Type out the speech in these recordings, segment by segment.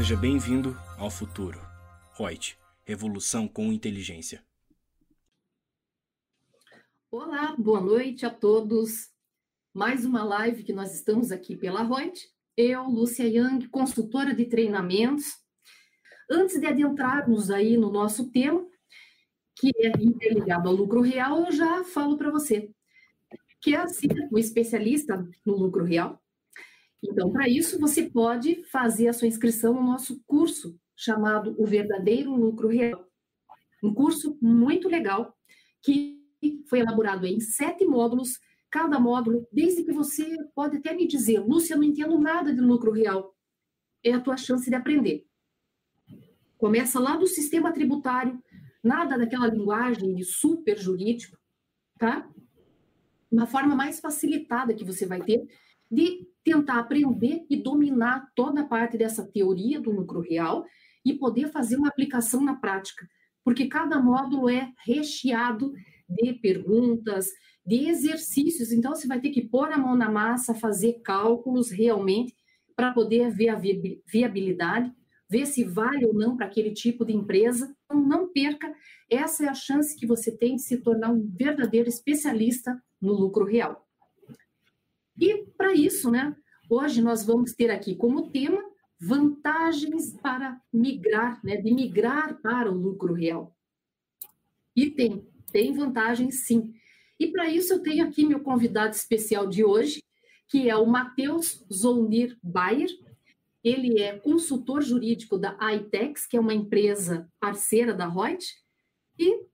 Seja bem-vindo ao futuro. Reut, revolução com inteligência. Olá, boa noite a todos. Mais uma live que nós estamos aqui pela Reut. Eu, Lúcia Yang, consultora de treinamentos. Antes de adentrarmos aí no nosso tema, que é interligado ao lucro real, eu já falo para você que é ser um especialista no lucro real. Então, para isso, você pode fazer a sua inscrição no nosso curso chamado O Verdadeiro Lucro Real. Um curso muito legal que foi elaborado em sete módulos. Cada módulo, desde que você pode até me dizer, Lúcia, não entendo nada de lucro real, é a tua chance de aprender. Começa lá do sistema tributário, nada daquela linguagem super jurídico, tá? Uma forma mais facilitada que você vai ter de tentar aprender e dominar toda a parte dessa teoria do lucro real e poder fazer uma aplicação na prática, porque cada módulo é recheado de perguntas, de exercícios. Então, você vai ter que pôr a mão na massa, fazer cálculos realmente para poder ver a viabilidade, ver se vale ou não para aquele tipo de empresa. Então, não perca, essa é a chance que você tem de se tornar um verdadeiro especialista no lucro real. E para isso, né, hoje nós vamos ter aqui como tema vantagens para migrar, né, de migrar para o lucro real. E tem tem vantagem, sim. E para isso eu tenho aqui meu convidado especial de hoje, que é o Matheus Zounir Bayer. Ele é consultor jurídico da iTex, que é uma empresa parceira da Reut. E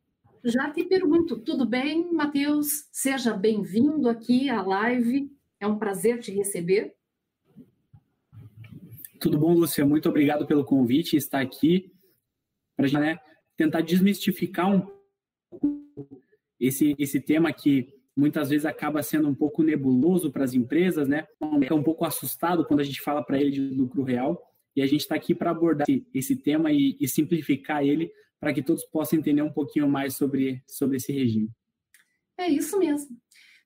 já te pergunto, tudo bem, Matheus? Seja bem-vindo aqui à live. É um prazer te receber. Tudo bom, Lúcia? Muito obrigado pelo convite, estar aqui para né, tentar desmistificar um esse, esse tema que muitas vezes acaba sendo um pouco nebuloso para as empresas, né? Fica um pouco assustado quando a gente fala para ele de lucro real. E a gente está aqui para abordar esse, esse tema e, e, simplificar ele para que todos possam entender um pouquinho mais sobre, sobre esse regime. É isso mesmo.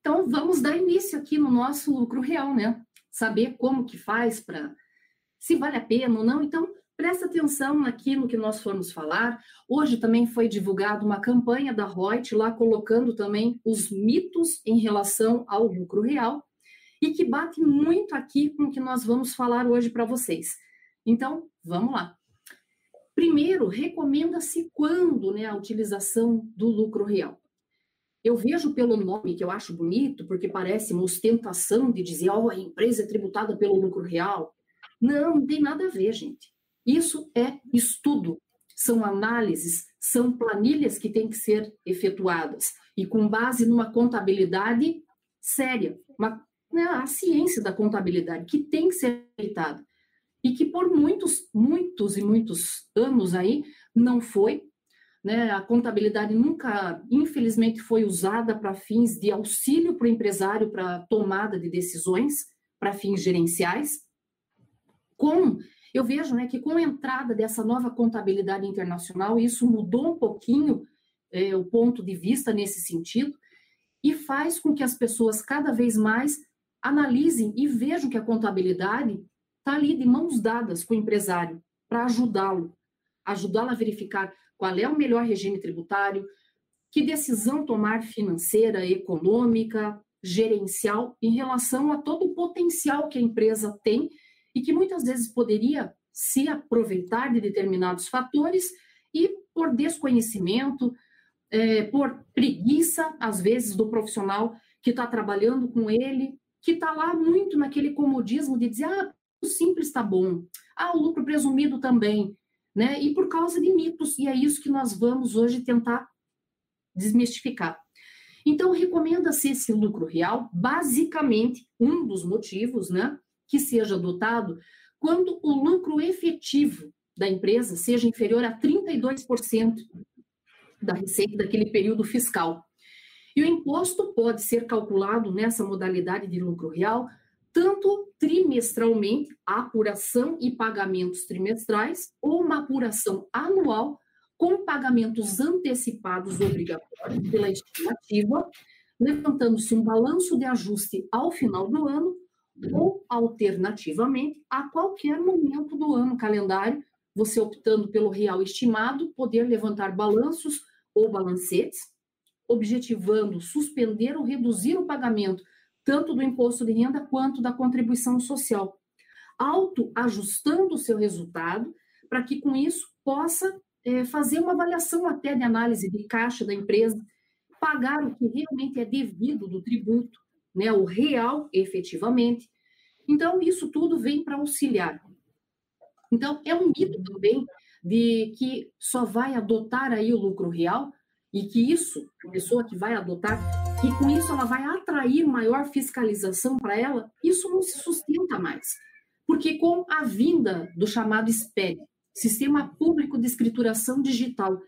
Então, vamos dar início aqui no nosso lucro real, né? Saber como que faz para se vale a pena ou não. Então, Presta atenção naquilo que nós formos falar. Hoje também foi divulgada uma campanha da Reut, lá colocando também os mitos em relação ao lucro real, e que bate muito aqui com o que nós vamos falar hoje para vocês. Então, vamos lá. Primeiro, recomenda-se quando né, a utilização do lucro real. Eu vejo pelo nome, que eu acho bonito, porque parece uma ostentação de dizer, ó, oh, a empresa é tributada pelo lucro real. Não, não tem nada a ver, gente. Isso é estudo, são análises, são planilhas que têm que ser efetuadas e com base numa contabilidade séria, uma, né, a ciência da contabilidade que tem que ser feitada e que por muitos, muitos e muitos anos aí não foi, né, a contabilidade nunca, infelizmente, foi usada para fins de auxílio para o empresário para tomada de decisões, para fins gerenciais, com eu vejo né, que com a entrada dessa nova contabilidade internacional, isso mudou um pouquinho é, o ponto de vista nesse sentido e faz com que as pessoas cada vez mais analisem e vejam que a contabilidade está ali de mãos dadas com o empresário para ajudá-lo, ajudá-lo a verificar qual é o melhor regime tributário, que decisão tomar financeira, econômica, gerencial em relação a todo o potencial que a empresa tem e que muitas vezes poderia se aproveitar de determinados fatores e por desconhecimento, é, por preguiça, às vezes, do profissional que está trabalhando com ele, que está lá muito naquele comodismo de dizer, ah, o simples está bom, ah, o lucro presumido também, né? E por causa de mitos, e é isso que nós vamos hoje tentar desmistificar. Então, recomenda-se esse lucro real, basicamente, um dos motivos, né? que seja adotado quando o lucro efetivo da empresa seja inferior a 32% da receita daquele período fiscal. E o imposto pode ser calculado nessa modalidade de lucro real tanto trimestralmente, apuração e pagamentos trimestrais, ou uma apuração anual com pagamentos antecipados obrigatórios pela estimativa, levantando-se um balanço de ajuste ao final do ano ou, alternativamente, a qualquer momento do ano calendário, você optando pelo real estimado, poder levantar balanços ou balancetes, objetivando suspender ou reduzir o pagamento tanto do imposto de renda quanto da contribuição social, autoajustando o seu resultado, para que com isso possa é, fazer uma avaliação até de análise de caixa da empresa, pagar o que realmente é devido do tributo, né, o real efetivamente. Então, isso tudo vem para auxiliar. Então, é um mito também de que só vai adotar aí o lucro real e que isso, a pessoa que vai adotar, e com isso ela vai atrair maior fiscalização para ela, isso não se sustenta mais. Porque com a vinda do chamado SPED, Sistema Público de Escrituração Digital,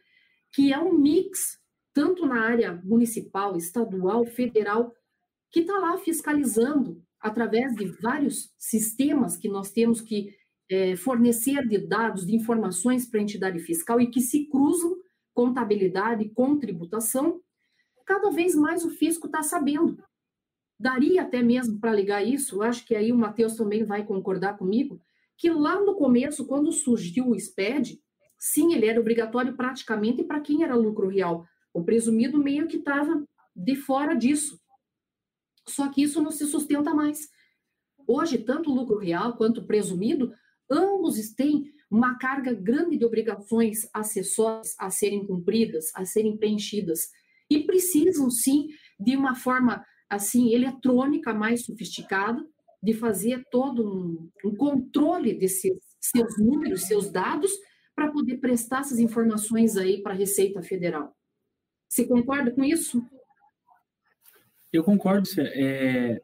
que é um mix, tanto na área municipal, estadual, federal, que está lá fiscalizando através de vários sistemas que nós temos que é, fornecer de dados, de informações para a entidade fiscal e que se cruzam contabilidade com tributação, cada vez mais o fisco está sabendo. Daria até mesmo para ligar isso, acho que aí o Matheus também vai concordar comigo, que lá no começo, quando surgiu o SPED, sim, ele era obrigatório praticamente para quem era lucro real. O presumido meio que estava de fora disso. Só que isso não se sustenta mais. Hoje, tanto o lucro real quanto o presumido, ambos têm uma carga grande de obrigações acessórias a serem cumpridas, a serem preenchidas, e precisam sim de uma forma assim eletrônica mais sofisticada de fazer todo um, um controle desses seus números, seus dados, para poder prestar essas informações aí para a Receita Federal. Você concorda com isso? Eu concordo, é,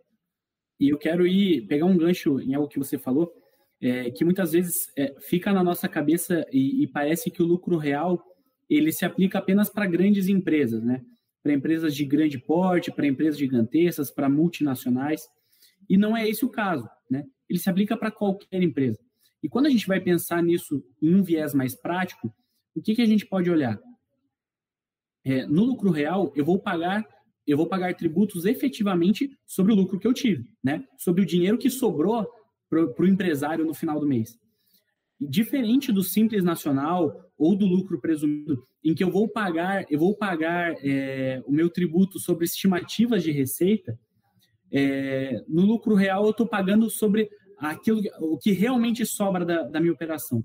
e eu quero ir pegar um gancho em algo que você falou, é, que muitas vezes é, fica na nossa cabeça e, e, parece que o lucro real ele se aplica apenas para grandes empresas, né? Para empresas de grande porte, para empresas gigantescas, para multinacionais. E não é esse o caso, né? Ele se aplica para qualquer empresa. E quando a gente vai pensar nisso em um viés mais prático, o que, que a gente pode olhar? É, no lucro real, eu vou pagar eu vou pagar tributos efetivamente sobre o lucro que eu tive, né? Sobre o dinheiro que sobrou para o empresário no final do mês. Diferente do simples nacional ou do lucro presumido, em que eu vou pagar, eu vou pagar é, o meu tributo sobre estimativas de receita, é, no lucro real eu estou pagando sobre aquilo, o que realmente sobra da, da minha operação.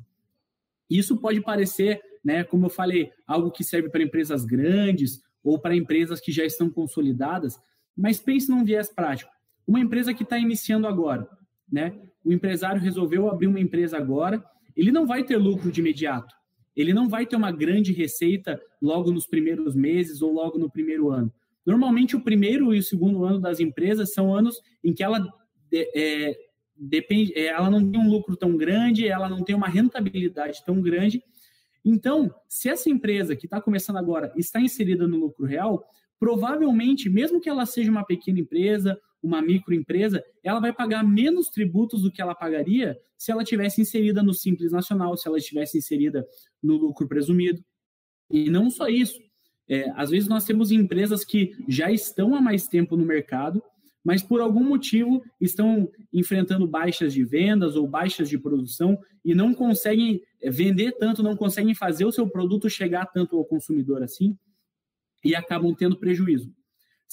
Isso pode parecer, né, como eu falei, algo que serve para empresas grandes ou para empresas que já estão consolidadas, mas pense num viés prático. Uma empresa que está iniciando agora, né? O empresário resolveu abrir uma empresa agora, ele não vai ter lucro de imediato. Ele não vai ter uma grande receita logo nos primeiros meses ou logo no primeiro ano. Normalmente, o primeiro e o segundo ano das empresas são anos em que ela é, depende, é, ela não tem um lucro tão grande, ela não tem uma rentabilidade tão grande. Então, se essa empresa que está começando agora está inserida no lucro real, provavelmente, mesmo que ela seja uma pequena empresa uma microempresa, ela vai pagar menos tributos do que ela pagaria se ela tivesse inserida no Simples Nacional, se ela estivesse inserida no lucro presumido. E não só isso. É, às vezes nós temos empresas que já estão há mais tempo no mercado, mas por algum motivo estão enfrentando baixas de vendas ou baixas de produção e não conseguem é, vender tanto, não conseguem fazer o seu produto chegar tanto ao consumidor assim e acabam tendo prejuízo.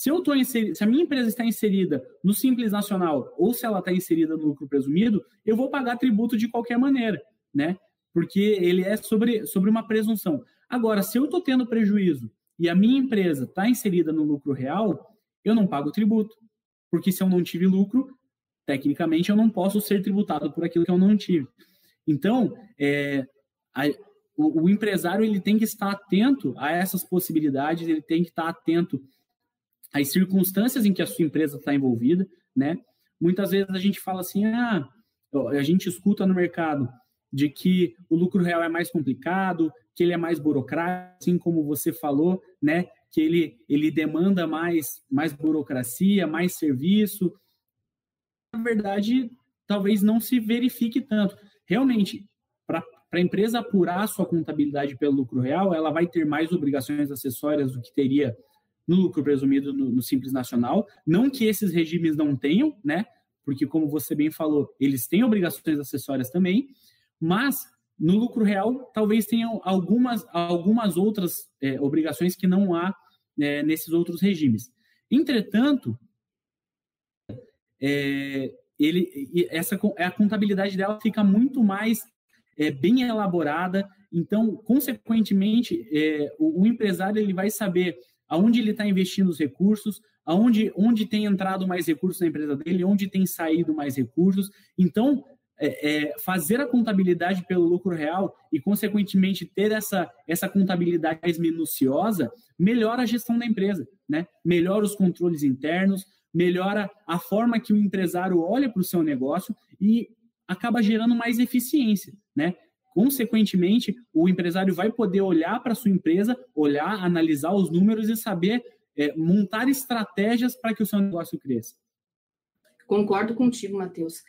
Se eu tô inserido, se a minha empresa está inserida no Simples Nacional ou se ela está inserida no lucro presumido, eu vou pagar tributo de qualquer maneira, né? Porque ele é sobre, sobre uma presunção. Agora, se eu estou tendo prejuízo e a minha empresa está inserida no lucro real, eu não pago tributo. Porque se eu não tive lucro, tecnicamente eu não posso ser tributado por aquilo que eu não tive. Então, é, a, o, o, empresário ele tem que estar atento a essas possibilidades, ele tem que estar atento as circunstâncias em que a sua empresa está envolvida, né? Muitas vezes a gente fala assim, ah, a gente escuta no mercado de que o lucro real é mais complicado, que ele é mais burocrático, assim como você falou, né? Que ele, ele demanda mais, mais burocracia, mais serviço. Na verdade, talvez não se verifique tanto. Realmente, para a empresa apurar sua contabilidade pelo lucro real, ela vai ter mais obrigações acessórias do que teria no lucro presumido no, no, Simples Nacional. Não que esses regimes não tenham, né? porque, como você bem falou, eles têm obrigações acessórias também, mas no lucro real talvez tenham algumas, algumas outras é, obrigações que não há é, nesses outros regimes. Entretanto, é, ele, essa, a contabilidade dela fica muito mais é, bem elaborada, então, consequentemente, é, o, o, empresário ele vai saber aonde ele está investindo os recursos, aonde onde tem entrado mais recursos na empresa dele, onde tem saído mais recursos. Então, é, é, fazer a contabilidade pelo lucro real e, consequentemente, ter essa, essa contabilidade mais minuciosa melhora a gestão da empresa, né? melhora os controles internos, melhora a forma que o empresário olha para o seu negócio e acaba gerando mais eficiência, né? Consequentemente, o empresário vai poder olhar para a sua empresa, olhar, analisar os números e saber é, montar estratégias para que o seu negócio cresça. Concordo contigo, Matheus.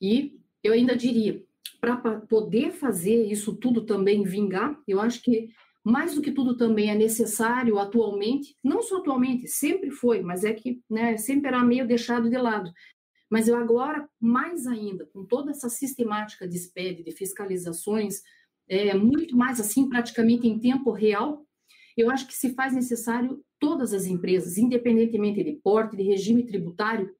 E eu ainda diria, para poder fazer isso tudo também vingar, eu acho que mais do que tudo também é necessário atualmente, não só atualmente, sempre foi, mas é que né, sempre era meio deixado de lado, mas eu agora, mais ainda, com toda essa sistemática de SPED, de fiscalizações, é, muito mais assim, praticamente em tempo real, eu acho que se faz necessário todas as empresas, independentemente de porte, de regime tributário,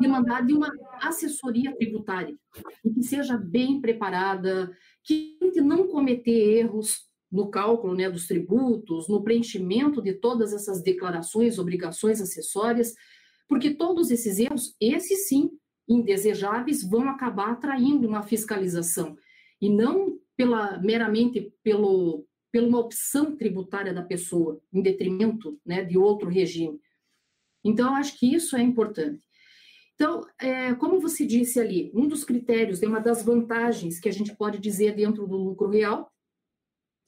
demandar de uma assessoria tributária, que seja bem preparada, que não cometer erros no cálculo né, dos tributos, no preenchimento de todas essas declarações, obrigações acessórias, porque todos esses erros, esses sim, indesejáveis, vão acabar atraindo uma fiscalização, e não pela meramente pelo, pela uma opção tributária da pessoa, em detrimento né, de outro regime. Então, acho que isso é importante. Então, é, como você disse ali, um dos critérios, é uma das vantagens que a gente pode dizer dentro do lucro real,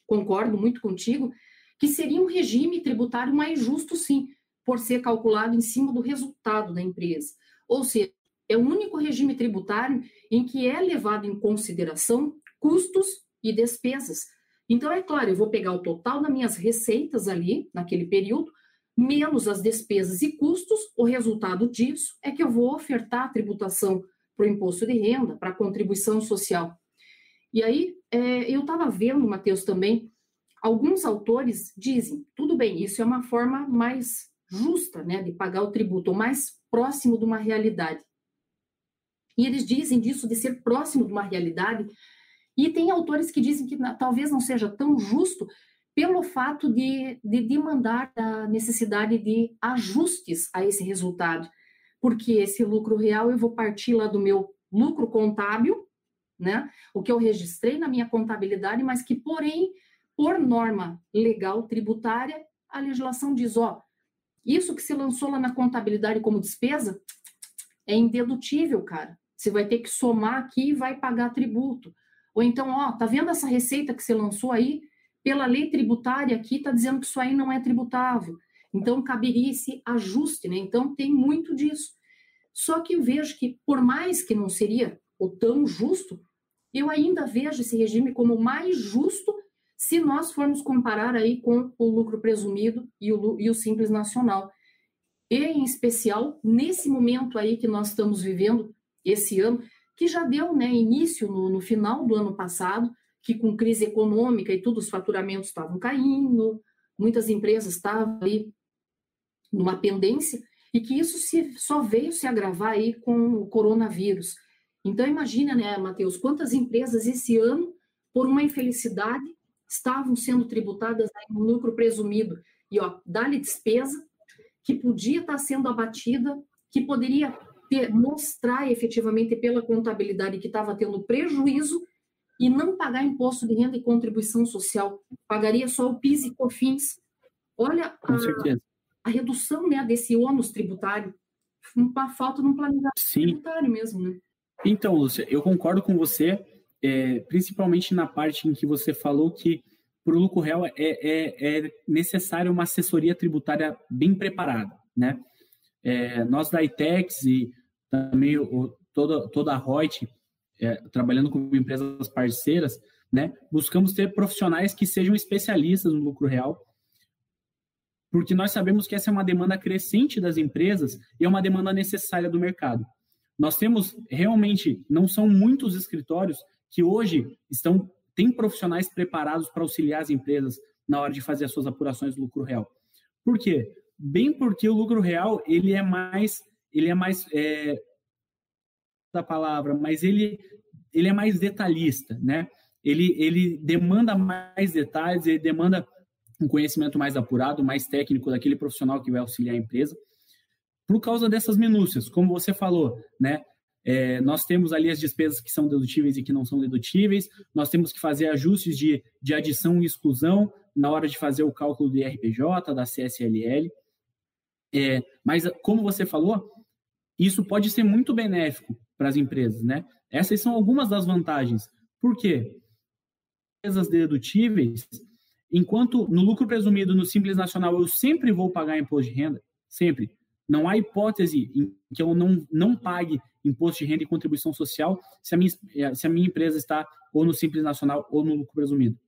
concordo muito contigo, que seria um regime tributário mais justo, sim, por ser calculado em cima do resultado da empresa. Ou seja, é o único regime tributário em que é levado em consideração custos e despesas. Então, é claro, eu vou pegar o total das minhas receitas ali, naquele período, menos as despesas e custos, o resultado disso é que eu vou ofertar a tributação para o imposto de renda, para a contribuição social. E aí, é, eu estava vendo, Matheus, também, alguns autores dizem, tudo bem, isso é uma forma mais justa, né, de pagar o tributo, ou mais próximo de uma realidade. E eles dizem disso de ser próximo de uma realidade, e tem autores que dizem que talvez não seja tão justo pelo fato de, de demandar a necessidade de ajustes a esse resultado, porque esse lucro real eu vou partir lá do meu lucro contábil, né, o que eu registrei na minha contabilidade, mas que, porém, por norma legal tributária, a legislação diz, ó, isso que se lançou lá na contabilidade como despesa é indedutível, cara. Você vai ter que somar aqui e vai pagar tributo. Ou então, ó, tá vendo essa receita que você lançou aí? Pela lei tributária aqui tá dizendo que isso aí não é tributável. Então caberia esse ajuste, né? Então tem muito disso. Só que eu vejo que por mais que não seria o tão justo, eu ainda vejo esse regime como mais justo se nós formos comparar aí com o lucro presumido e o, e o simples nacional. E, em especial, nesse momento aí que nós estamos vivendo, esse ano, que já deu né, início no, no final do ano passado, que com crise econômica e tudo, os faturamentos estavam caindo, muitas empresas estavam ali numa pendência, e que isso se, só veio se agravar aí com o coronavírus. Então, imagina, né, Matheus, quantas empresas esse ano, por uma infelicidade, estavam sendo tributadas no lucro presumido. E, ó, dá-lhe despesa que podia estar sendo abatida, que poderia ter, mostrar efetivamente pela contabilidade que estava tendo prejuízo e não pagar imposto de renda e contribuição social. Pagaria só o PIS e COFINS. Olha a, a, redução né, desse ônus tributário. Uma falta de um planejamento Sim. tributário mesmo, né? Então, Lúcia, eu concordo com você é, principalmente na parte em que você falou que para o lucro real é, é, é, necessário uma assessoria tributária bem preparada, né? É, nós da ITEX e também o, toda, toda a Reut, é, trabalhando com empresas parceiras, né, buscamos ter profissionais que sejam especialistas no lucro real, porque nós sabemos que essa é uma demanda crescente das empresas e é uma demanda necessária do mercado. nós temos realmente, não são muitos escritórios que hoje estão têm profissionais preparados para auxiliar as empresas na hora de fazer as suas apurações do lucro real. Por quê? Bem porque o lucro real ele é mais ele é mais é, da palavra, mas ele ele é mais detalhista, né? Ele ele demanda mais detalhes, ele demanda um conhecimento mais apurado, mais técnico daquele profissional que vai auxiliar a empresa por causa dessas minúcias, como você falou, né? É, nós temos ali as despesas que são dedutíveis e que não são dedutíveis, nós temos que fazer ajustes de, de adição e exclusão na hora de fazer o cálculo do IRPJ, da CSLL. É, mas, como você falou, isso pode ser muito benéfico para as empresas, né? Essas são algumas das vantagens. Por quê? Empresas dedutíveis, enquanto no lucro presumido no Simples Nacional eu sempre vou pagar imposto de renda, sempre. Não há hipótese em que eu não, não pague imposto de renda e contribuição social se a, minha, eh, se a minha empresa está ou no Simples Nacional ou no lucro presumido.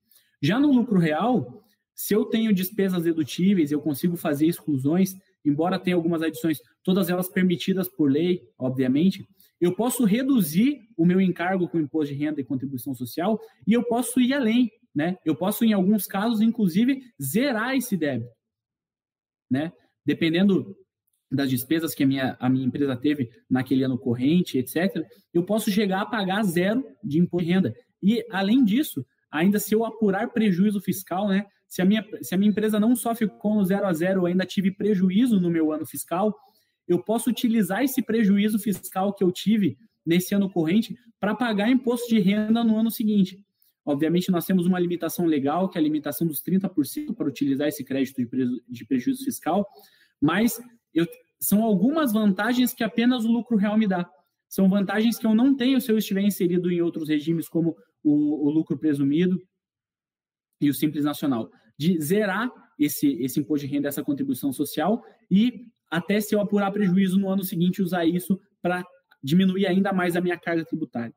Já no lucro real, se eu tenho despesas dedutíveis, eu consigo fazer exclusões, embora tenha algumas adições, todas elas permitidas por lei, obviamente, eu posso reduzir o meu encargo com imposto de renda e contribuição social e eu posso ir além, né? Eu posso, em alguns casos, inclusive, zerar esse débito, né? Dependendo das despesas que a minha, a minha empresa teve naquele ano corrente, etc., eu posso chegar a pagar zero de imposto de renda. E, além disso, ainda se eu apurar prejuízo fiscal, né, se, a minha, se a minha empresa não só ficou no zero a zero, eu ainda tive prejuízo no meu ano fiscal, eu posso utilizar esse prejuízo fiscal que eu tive nesse ano corrente para pagar imposto de renda no ano seguinte. Obviamente, nós temos uma limitação legal, que é a limitação dos 30% para utilizar esse crédito de prejuízo fiscal, mas eu, são algumas vantagens que apenas o lucro real me dá. São vantagens que eu não tenho se eu estiver inserido em outros regimes, como o, o lucro presumido e o simples nacional. De zerar esse, esse imposto de renda, essa contribuição social, e até se eu apurar prejuízo no ano seguinte, usar isso para diminuir ainda mais a minha carga tributária.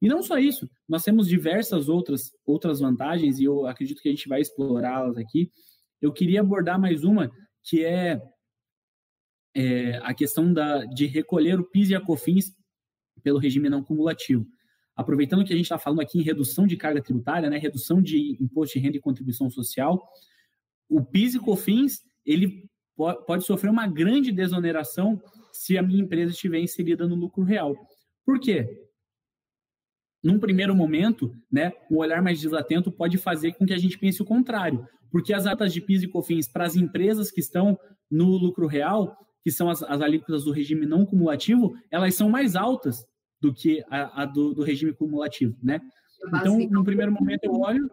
E não só isso, nós temos diversas outras, outras vantagens, e eu acredito que a gente vai explorá-las aqui. Eu queria abordar mais uma, que é é, a questão da, de recolher o PIS e a COFINS pelo regime não cumulativo. Aproveitando que a gente está falando aqui em redução de carga tributária, né, redução de imposto de renda e contribuição social, o PIS e COFINS ele pode sofrer uma grande desoneração se a minha empresa estiver inserida no lucro real. Por quê? Num primeiro momento, né, um olhar mais desatento pode fazer com que a gente pense o contrário, porque as atas de PIS e COFINS para as empresas que estão no lucro real que são as, as alíquotas do regime não cumulativo, elas são mais altas do que a, a do, do, regime cumulativo, né? Então, no primeiro momento eu olho,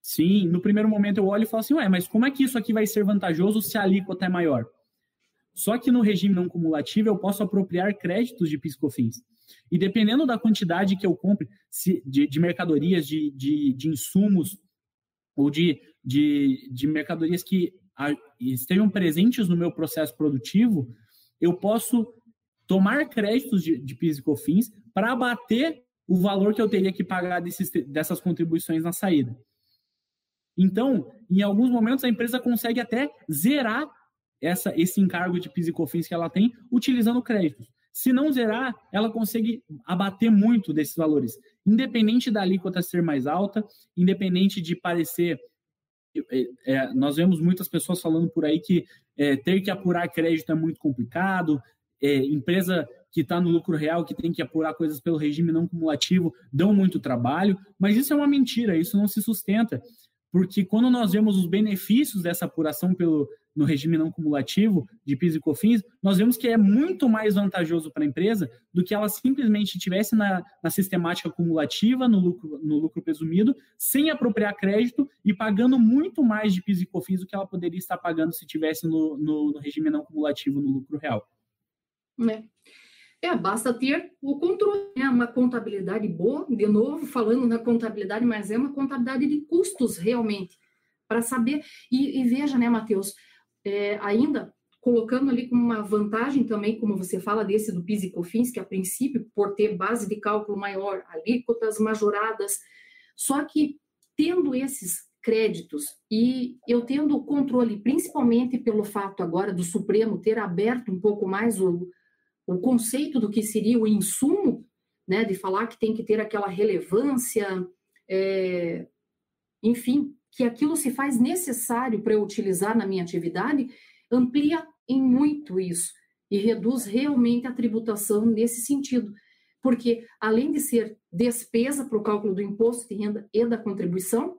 sim, no primeiro momento eu olho e falo assim, ué, mas como é que isso aqui vai ser vantajoso se a alíquota é maior? Só que no regime não cumulativo eu posso apropriar créditos de piscofins. E dependendo da quantidade que eu compre se, de, de mercadorias, de, de, de insumos ou de, de, de mercadorias que estejam presentes no meu processo produtivo, eu posso tomar créditos de, de PIS e COFINS para abater o valor que eu teria que pagar desses, dessas contribuições na saída. Então, em alguns momentos, a empresa consegue até zerar essa, esse encargo de PIS e COFINS que ela tem utilizando créditos. Se não zerar, ela consegue abater muito desses valores, independente da alíquota ser mais alta, independente de parecer é, nós vemos muitas pessoas falando por aí que é, ter que apurar crédito é muito complicado, é, empresa que está no lucro real, que tem que apurar coisas pelo regime não cumulativo, dão muito trabalho, mas isso é uma mentira, isso não se sustenta, porque quando nós vemos os benefícios dessa apuração pelo, no regime não cumulativo de PIS e COFINS, nós vemos que é muito mais vantajoso para a empresa do que ela simplesmente tivesse na, na sistemática cumulativa, no lucro, no lucro presumido, sem apropriar crédito e pagando muito mais de PIS e COFINS do que ela poderia estar pagando se tivesse no, no, no regime não cumulativo, no lucro real. É. É, basta ter o controle, é uma contabilidade boa, de novo, falando na contabilidade, mas é uma contabilidade de custos realmente, para saber. E, e, veja, né, Matheus, é, ainda colocando ali como uma vantagem também, como você fala desse do PIS e COFINS, que a princípio, por ter base de cálculo maior, alíquotas majoradas, só que tendo esses créditos e eu tendo o controle, principalmente pelo fato agora do Supremo ter aberto um pouco mais o, o conceito do que seria o insumo, né, de falar que tem que ter aquela relevância, é, enfim, que aquilo se faz necessário para eu utilizar na minha atividade, amplia em muito isso e reduz realmente a tributação nesse sentido. Porque, além de ser despesa para o cálculo do imposto de renda e da contribuição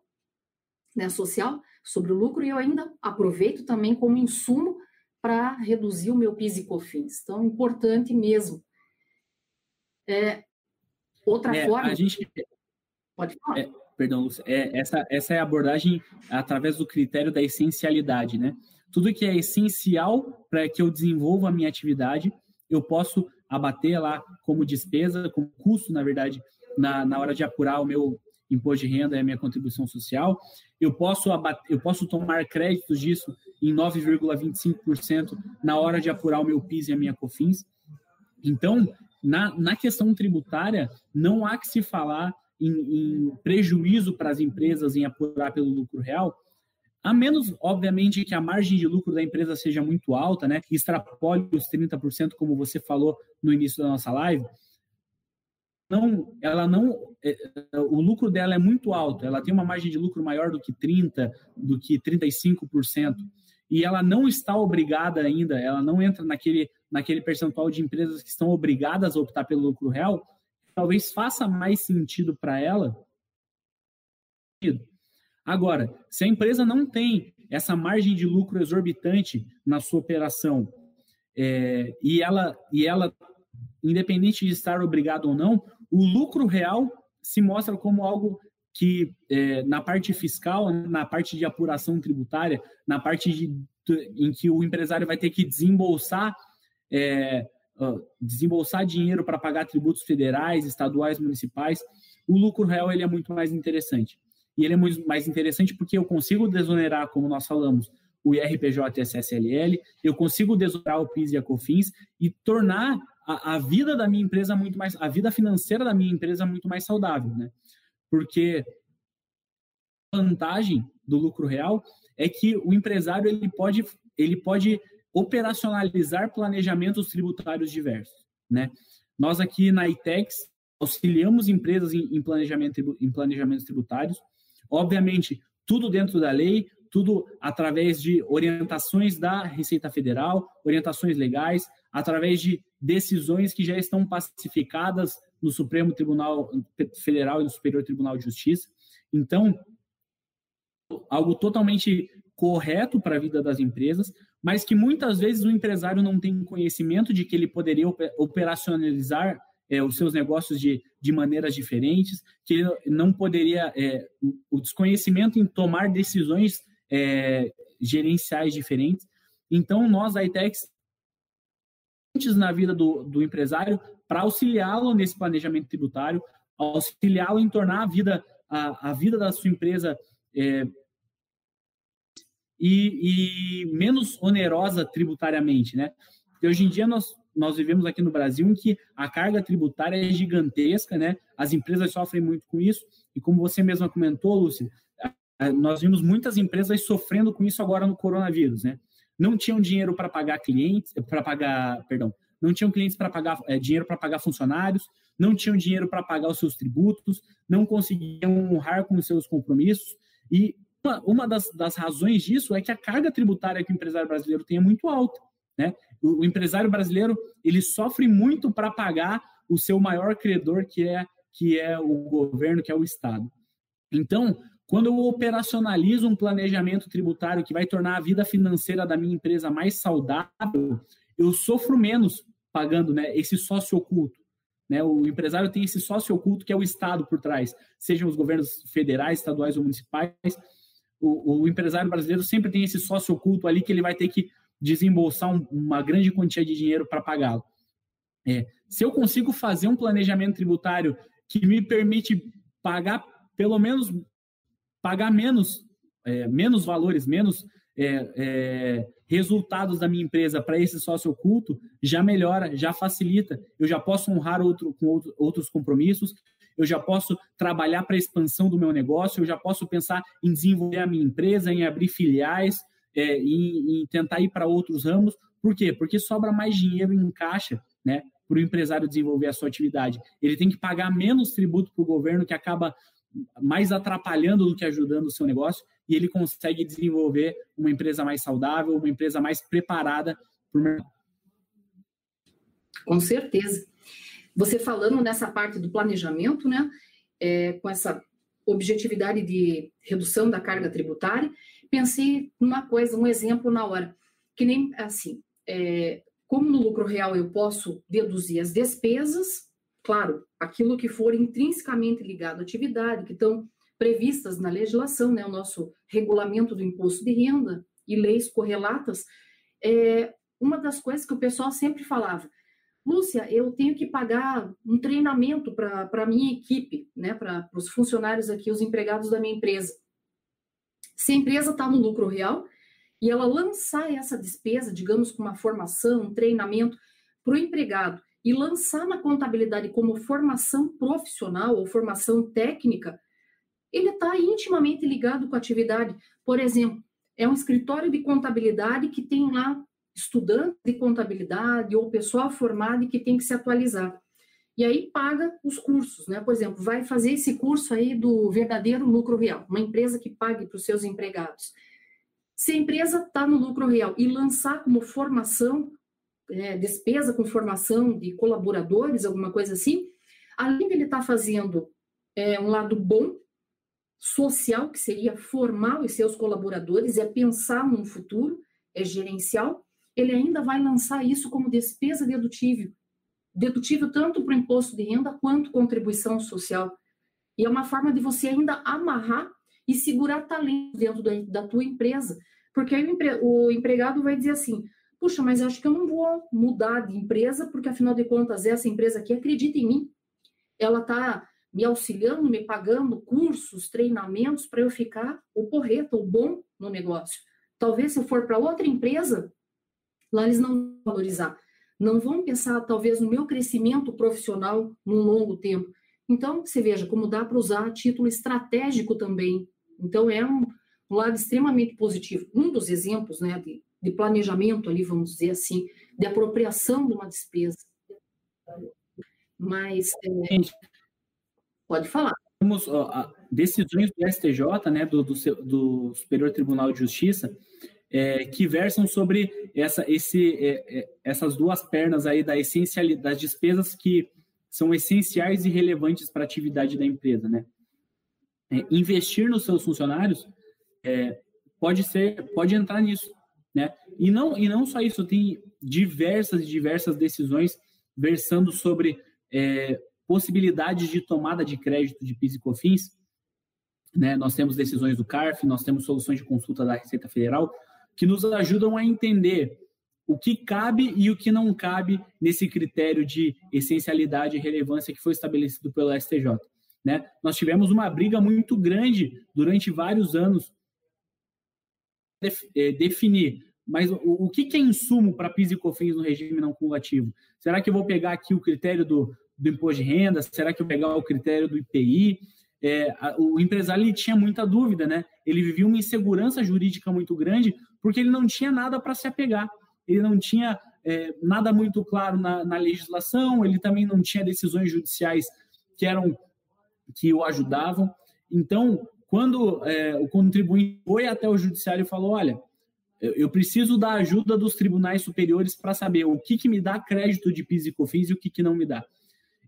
né, social sobre o lucro, eu ainda aproveito também como insumo para reduzir o meu PIS e COFINS. Então, importante mesmo. É, outra é, forma. A gente... Pode falar. É, perdão, Lúcia. É, essa, essa é a abordagem através do critério da essencialidade, né? Tudo que é essencial para que eu desenvolva a minha atividade, eu posso abater lá como despesa, como custo, na verdade, na, na hora de apurar o meu imposto de renda e a minha contribuição social. Eu posso, abater, eu posso tomar créditos disso em 9,25% na hora de apurar o meu PIS e a minha COFINS. Então, na, na questão tributária, não há que se falar em, em prejuízo para as empresas em apurar pelo lucro real, a menos, obviamente, que a margem de lucro da empresa seja muito alta, né? Que extrapole os 30%, como você falou no início da nossa live. Não, ela não, é, o lucro dela é muito alto, ela tem uma margem de lucro maior do que 30, do que 35%, e ela não está obrigada ainda, ela não entra naquele, naquele percentual de empresas que estão obrigadas a optar pelo lucro real, talvez faça mais sentido para ela. Agora, se a empresa não tem essa margem de lucro exorbitante na sua operação é, e, ela, e ela, independente de estar obrigado ou não, o lucro real se mostra como algo que, é, na parte fiscal, na parte de apuração tributária, na parte de, em que o empresário vai ter que desembolsar, é, desembolsar dinheiro para pagar tributos federais, estaduais, municipais, o lucro real ele é muito mais interessante e ele é muito mais interessante porque eu consigo desonerar, como nós falamos, o IRPJ e a CSLL, eu consigo desonerar o PIS e a COFINS e tornar a, a, vida da minha empresa muito mais, a vida financeira da minha empresa muito mais saudável, né? Porque a vantagem do lucro real é que o empresário ele pode, ele pode operacionalizar planejamentos tributários diversos, né? Nós aqui na ITEX auxiliamos empresas em, em planejamento em planejamentos tributários, Obviamente, tudo dentro da lei, tudo através de orientações da Receita Federal, orientações legais, através de decisões que já estão pacificadas no Supremo Tribunal Federal e no Superior Tribunal de Justiça. Então, algo totalmente correto para a vida das empresas, mas que muitas vezes o empresário não tem conhecimento de que ele poderia operacionalizar é, os seus negócios de, de maneiras diferentes, que ele não poderia, é, o desconhecimento em tomar decisões é, gerenciais diferentes. Então, nós, a ITEX, na vida do, do empresário para auxiliá-lo nesse planejamento tributário, auxiliá-lo em tornar a vida, a, a vida da sua empresa é, e, e, menos onerosa tributariamente, né? Porque hoje em dia nós nós vivemos aqui no Brasil em que a carga tributária é gigantesca, né? As empresas sofrem muito com isso, e como você mesma comentou, Lúcia, nós vimos muitas empresas sofrendo com isso agora no coronavírus, né? Não tinham dinheiro para pagar clientes, para pagar, perdão, não tinham clientes para pagar é, dinheiro para pagar funcionários, não tinham dinheiro para pagar os seus tributos, não conseguiam honrar com os seus compromissos. E uma, uma das, das razões disso é que a carga tributária que o empresário brasileiro tem é muito alta. Né? O, o empresário brasileiro ele sofre muito para pagar o seu maior credor, que é, que é o governo, que é o Estado. Então, quando eu operacionalizo um planejamento tributário que vai tornar a vida financeira da minha empresa mais saudável, eu sofro menos pagando né, esse sócio oculto. Né? O empresário tem esse sócio oculto que é o Estado por trás, sejam os governos federais, estaduais ou municipais. O, o empresário brasileiro sempre tem esse sócio oculto ali que ele vai ter que desembolsar um, uma grande quantia de dinheiro para pagá-lo. É, se eu consigo fazer um planejamento tributário que me permite pagar pelo menos pagar menos é, menos valores, menos é, é resultados da minha empresa para esse sócio oculto, já melhora, já facilita. Eu já posso honrar outro, com outro, outros compromissos, eu já posso trabalhar para a expansão do meu negócio, eu já posso pensar em desenvolver a minha empresa, em abrir filiais, é, e, e tentar ir para outros ramos. Por quê? Porque sobra mais dinheiro em caixa né, para o empresário desenvolver a sua atividade. Ele tem que pagar menos tributo para o governo, que acaba mais atrapalhando do que ajudando o seu negócio, e ele consegue desenvolver uma empresa mais saudável, uma empresa mais preparada para o mercado. Com certeza. Você falando nessa parte do planejamento, né, é, com essa objetividade de redução da carga tributária, pensei numa coisa, um exemplo na hora, que nem assim, é, como no lucro real eu posso deduzir as despesas, claro, aquilo que for intrinsecamente ligado à atividade, que estão previstas na legislação, né, o nosso regulamento do imposto de renda e leis correlatas, é uma das coisas que o pessoal sempre falava. Lúcia, eu tenho que pagar um treinamento para a minha equipe, né, para os funcionários aqui, os empregados da minha empresa. Se a empresa está no lucro real e ela lançar essa despesa, digamos, com uma formação, um treinamento para o empregado e lançar na contabilidade como formação profissional ou formação técnica, ele está intimamente ligado com a atividade. Por exemplo, é um escritório de contabilidade que tem lá estudante de contabilidade ou pessoal formado e que tem que se atualizar. E aí paga os cursos, né? Por exemplo, vai fazer esse curso aí do verdadeiro lucro real, uma empresa que pague para os seus empregados. Se a empresa está no lucro real e lançar como formação, é, despesa com formação de colaboradores, alguma coisa assim, além de ele estar tá fazendo é, um lado bom, social, que seria formar os seus colaboradores, é pensar num futuro, é gerencial, ele ainda vai lançar isso como despesa dedutível, dedutível tanto para o imposto de renda quanto contribuição social. E é uma forma de você ainda amarrar e segurar talento dentro da, da tua empresa. Porque aí o, empre, o empregado vai dizer assim, puxa, mas acho que eu não vou mudar de empresa, porque afinal de contas essa empresa aqui acredita em mim. Ela está me auxiliando, me pagando cursos, treinamentos para eu ficar o porreto, o bom no negócio. Talvez se eu for para outra empresa, Lá eles não vão valorizar. Não vão pensar, talvez, no meu crescimento profissional num longo tempo. Então, você veja como dá para usar título estratégico também. Então, é um, um, lado extremamente positivo. Um dos exemplos né, de, de planejamento ali, vamos dizer assim, de apropriação de uma despesa. Mas, é, pode falar. Temos ó, decisões do STJ, né, do, do, do Superior Tribunal de Justiça, é, que versam sobre essa, esse, é, é, essas duas pernas aí da essencialidade, das despesas que são essenciais e relevantes para a atividade da empresa, né? É, investir nos seus funcionários é, pode ser, pode entrar nisso, né? E não e não só isso, tem diversas e diversas decisões versando sobre é, possibilidades de tomada de crédito de PIS e COFINS, né? Nós temos decisões do CARF, nós temos soluções de consulta da Receita Federal, que nos ajudam a entender o que cabe e o que não cabe nesse critério de essencialidade e relevância que foi estabelecido pelo STJ. Né? Nós tivemos uma briga muito grande durante vários anos é, definir, mas o, o que, é insumo para PIS e COFINS no regime não cumulativo? Será que eu vou pegar aqui o critério do, do imposto de renda? Será que eu vou pegar o critério do IPI? É, o empresário ele tinha muita dúvida, né? Ele vivia uma insegurança jurídica muito grande porque ele não tinha nada para se apegar. Ele não tinha é, nada muito claro na, na, legislação, ele também não tinha decisões judiciais que eram que o ajudavam. Então, quando é, o contribuinte foi até o judiciário e falou, olha, eu preciso da ajuda dos tribunais superiores para saber o que, que me dá crédito de PIS e COFINS e o que, que não me dá.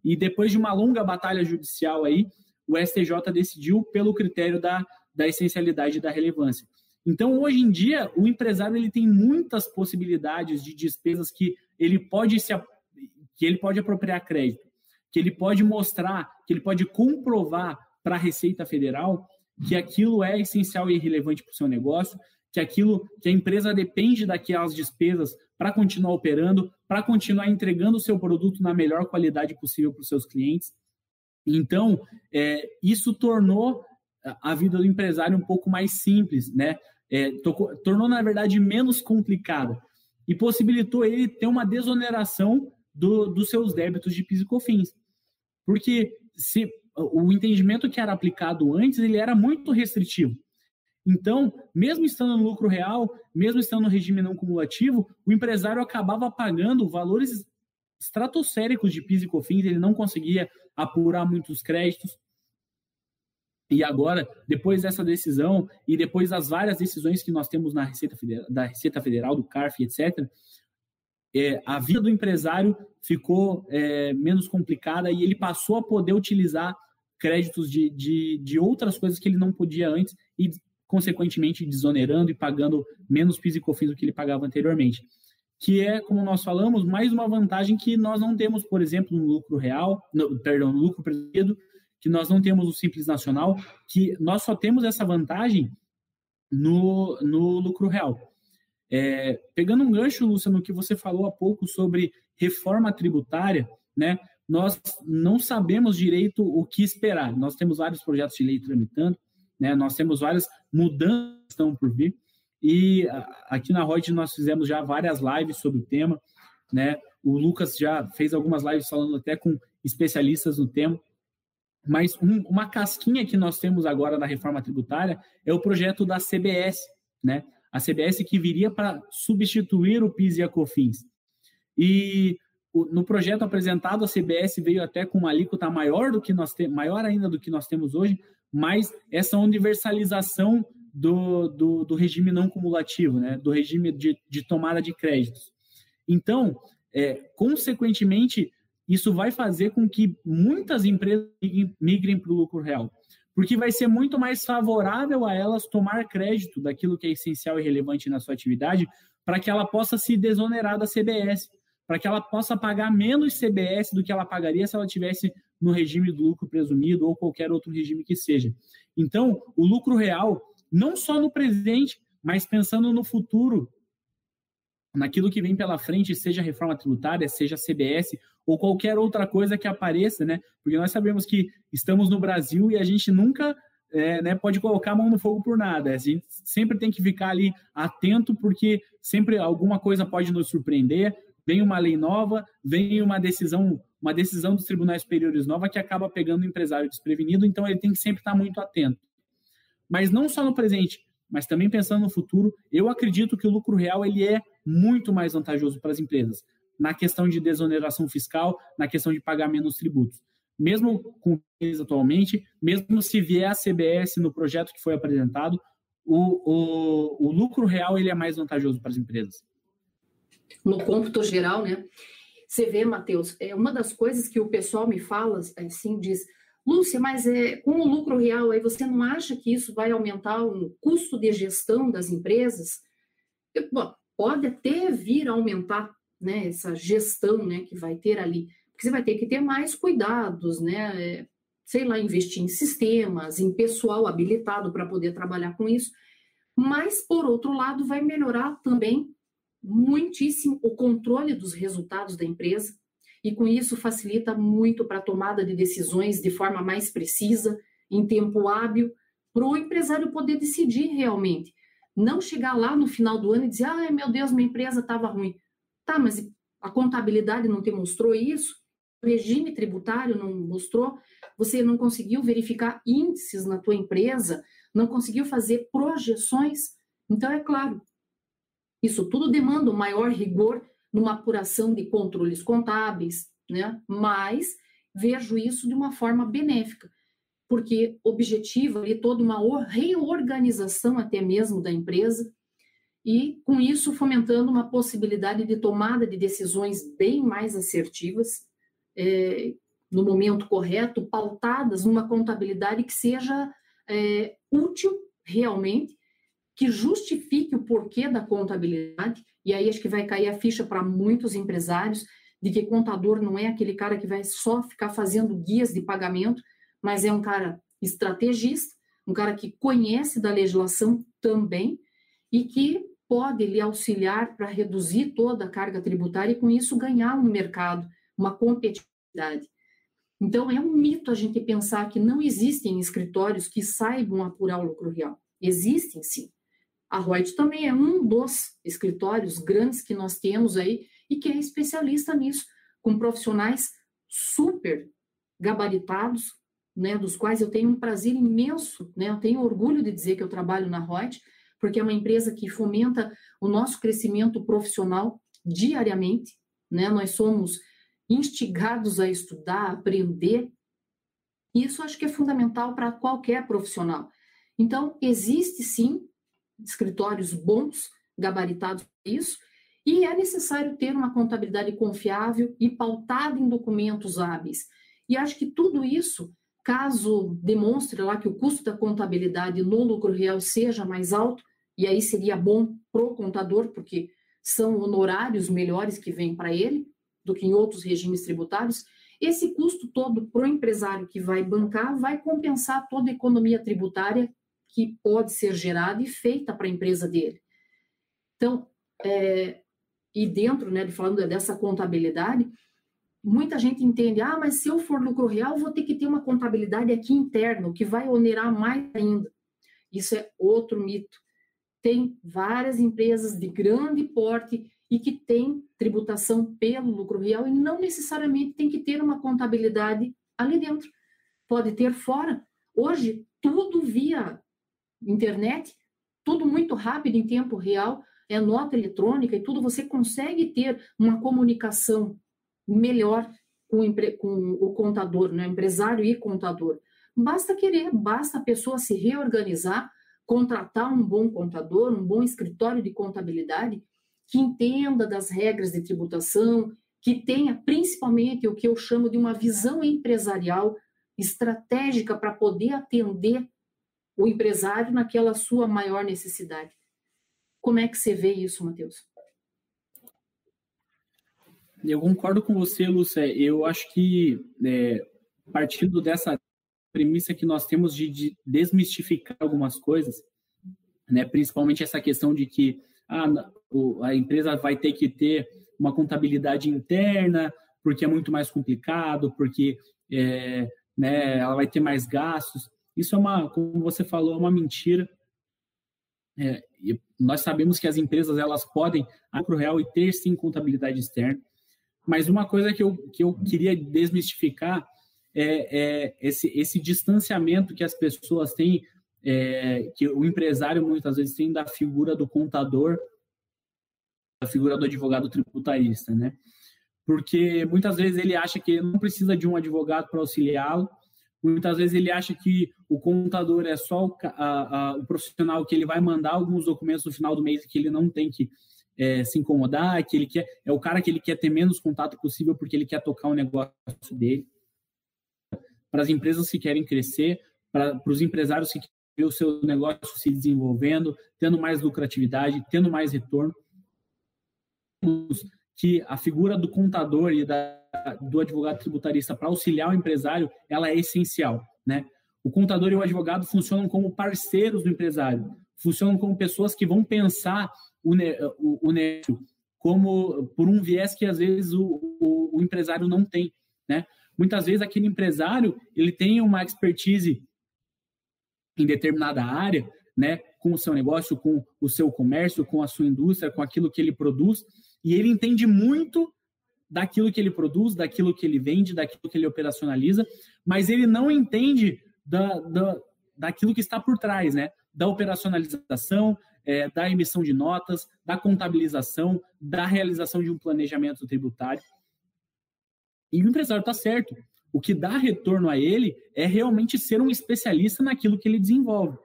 E depois de uma longa batalha judicial aí, o STJ decidiu pelo critério da, da essencialidade e da relevância. Então, hoje em dia, o empresário ele tem muitas possibilidades de despesas que ele pode se que ele pode apropriar crédito, que ele pode mostrar, que ele pode comprovar para a Receita Federal que aquilo é essencial e relevante para o seu negócio, que aquilo que a empresa depende daquelas despesas para continuar operando, para continuar entregando o seu produto na melhor qualidade possível para os seus clientes. Então, é, isso tornou a vida do empresário um pouco mais simples, né? É, tocou, tornou, na verdade, menos complicada e possibilitou ele ter uma desoneração do, dos seus débitos de PIS e COFINS. Porque se o entendimento que era aplicado antes, ele era muito restritivo. Então, mesmo estando no lucro real, mesmo estando no regime não cumulativo, o empresário acabava pagando valores estratosféricos de PIS e COFINS, ele não conseguia apurar muitos créditos. E agora, depois dessa decisão e depois das várias decisões que nós temos na Receita Federal, da Receita Federal, do CARF, etc., é, a vida do empresário ficou é, menos complicada e ele passou a poder utilizar créditos de, de, de outras coisas que ele não podia antes e, consequentemente, desonerando e pagando menos PIS e COFINS do que ele pagava anteriormente. Que é, como nós falamos, mais uma vantagem que nós não temos, por exemplo, no lucro real, no, perdão, no lucro presumido, que nós não temos o Simples Nacional, que nós só temos essa vantagem no, no lucro real. É, pegando um gancho, Lúcia, no que você falou há pouco sobre reforma tributária, né? Nós não sabemos direito o que esperar. Nós temos vários projetos de lei tramitando, né? Nós temos várias mudanças que estão por vir. E aqui na Reut nós fizemos já várias lives sobre o tema, né? O Lucas já fez algumas lives falando até com especialistas no tema. Mas um, uma casquinha que nós temos agora na reforma tributária é o projeto da CBS, né? a CBS que viria para substituir o PIS e a COFINS. E no projeto apresentado, a CBS veio até com uma alíquota maior do que nós temos, maior ainda do que nós temos hoje, mas essa universalização do, do, do regime não cumulativo, né? do regime de, de tomada de créditos. Então, é, consequentemente, isso vai fazer com que muitas empresas migrem para o lucro real porque vai ser muito mais favorável a elas tomar crédito daquilo que é essencial e relevante na sua atividade, para que ela possa se desonerar da CBS, para que ela possa pagar menos CBS do que ela pagaria se ela tivesse no regime do lucro presumido ou qualquer outro regime que seja. Então, o lucro real, não só no presente, mas pensando no futuro, naquilo que vem pela frente, seja reforma tributária, seja CBS ou qualquer outra coisa que apareça, né? Porque nós sabemos que estamos no Brasil e a gente nunca é, né, pode colocar a mão no fogo por nada. A gente sempre tem que ficar ali atento, porque sempre alguma coisa pode nos surpreender. Vem uma lei nova, vem uma decisão, uma decisão dos tribunais superiores nova que acaba pegando o empresário desprevenido, então ele tem que sempre estar muito atento. Mas não só no presente, mas também pensando no futuro, eu acredito que o lucro real ele é muito mais vantajoso para as empresas na questão de desoneração fiscal, na questão de pagar menos tributos. Mesmo com eles atualmente, mesmo se vier a CBS no projeto que foi apresentado, o, o, o lucro real ele é mais vantajoso para as empresas. No cômputo geral, né? Você vê, Matheus, é uma das coisas que o pessoal me fala, assim, diz, Lúcia, mas é, com o lucro real, aí você não acha que isso vai aumentar o custo de gestão das empresas? Eu, bom, pode até vir a aumentar né, essa gestão né, que vai ter ali, porque você vai ter que ter mais cuidados, né, é, sei lá, investir em sistemas, em pessoal habilitado para poder trabalhar com isso, mas, por outro lado, vai melhorar também muitíssimo o controle dos resultados da empresa, e com isso facilita muito para a tomada de decisões de forma mais precisa, em tempo hábil, para o empresário poder decidir realmente. Não chegar lá no final do ano e dizer, ai meu Deus, minha empresa estava ruim. Tá, mas a contabilidade não te mostrou isso? O regime tributário não mostrou? Você não conseguiu verificar índices na tua empresa? Não conseguiu fazer projeções? Então, é claro, isso tudo demanda um maior rigor numa apuração de controles contábeis, né? Mas vejo isso de uma forma benéfica, porque objetiva ali toda uma reorganização até mesmo da empresa, e, com isso, fomentando uma possibilidade de tomada de decisões bem mais assertivas, é, no momento correto, pautadas numa contabilidade que seja é, útil realmente, que justifique o porquê da contabilidade, e aí acho que vai cair a ficha para muitos empresários de que contador não é aquele cara que vai só ficar fazendo guias de pagamento, mas é um cara estrategista, um cara que conhece da legislação também e que pode lhe auxiliar para reduzir toda a carga tributária e, com isso, ganhar um mercado, uma competitividade. Então, é um mito a gente pensar que não existem escritórios que saibam apurar o lucro real. Existem, sim. A Reut também é um dos escritórios grandes que nós temos aí e que é especialista nisso, com profissionais super gabaritados, né, dos quais eu tenho um prazer imenso, né, eu tenho orgulho de dizer que eu trabalho na Reut, porque é uma empresa que fomenta o nosso crescimento profissional diariamente, né? Nós somos instigados a estudar, a aprender. Isso acho que é fundamental para qualquer profissional. Então, existe sim escritórios bons, gabaritados para isso, e é necessário ter uma contabilidade confiável e pautada em documentos hábeis. E acho que tudo isso, caso demonstre lá que o custo da contabilidade no lucro real seja mais alto, e aí seria bom para o contador, porque são honorários melhores que vêm para ele do que em outros regimes tributários, esse custo todo para o empresário que vai bancar vai compensar toda a economia tributária que pode ser gerada e feita para a empresa dele. Então, é, e dentro, né, falando dessa contabilidade, muita gente entende, ah, mas se eu for lucro real, vou ter que ter uma contabilidade aqui interna, que vai onerar mais ainda. Isso é outro mito. Tem várias empresas de grande porte e que têm tributação pelo lucro real e não necessariamente tem que ter uma contabilidade ali dentro. Pode ter fora. Hoje, tudo via internet, tudo muito rápido em tempo real, é nota eletrônica e tudo, você consegue ter uma comunicação melhor com o, com o contador, né? empresário e contador. Basta querer, basta a pessoa se reorganizar, contratar um bom contador, um bom escritório de contabilidade que entenda das regras de tributação, que tenha principalmente o que eu chamo de uma visão empresarial estratégica para poder atender o empresário naquela sua maior necessidade. Como é que você vê isso, Matheus? Eu concordo com você, Lúcia. Eu acho que, é, partindo dessa premissa que nós temos de, de, desmistificar algumas coisas, né, principalmente essa questão de que ah, a empresa vai ter que ter uma contabilidade interna, porque é muito mais complicado, porque é, né, ela vai ter mais gastos. Isso é uma, como você falou, é uma mentira. É, nós sabemos que as empresas elas podem para o real e ter sim contabilidade externa, mas uma coisa que eu, que eu queria desmistificar é, é esse, esse distanciamento que as pessoas têm, é, que o empresário muitas vezes tem da figura do contador, da figura do advogado tributarista, né? Porque muitas vezes ele acha que ele não precisa de um advogado para auxiliá-lo, Muitas vezes ele acha que o contador é só o, a, a, o profissional que ele vai mandar alguns documentos no final do mês que ele não tem que é, se incomodar, que ele quer é o cara que ele quer ter menos contato possível porque ele quer tocar o negócio dele. Para as empresas que querem crescer, para, os empresários que querem ver o seu negócio se desenvolvendo, tendo mais lucratividade, tendo mais retorno, que a figura do contador e da do advogado tributarista para auxiliar o empresário, ela é essencial, né? O contador e o advogado funcionam como parceiros do empresário, funcionam como pessoas que vão pensar o, o, o negócio como por um viés que às vezes o, o, o, empresário não tem, né? Muitas vezes aquele empresário ele tem uma expertise em determinada área, né? Com o seu negócio, com o seu comércio, com a sua indústria, com aquilo que ele produz, e ele entende muito daquilo que ele produz, daquilo que ele vende, daquilo que ele operacionaliza, mas ele não entende da, da, daquilo que está por trás, né? Da operacionalização, é, da emissão de notas, da contabilização, da realização de um planejamento tributário. E o empresário está certo. O que dá retorno a ele é realmente ser um especialista naquilo que ele desenvolve.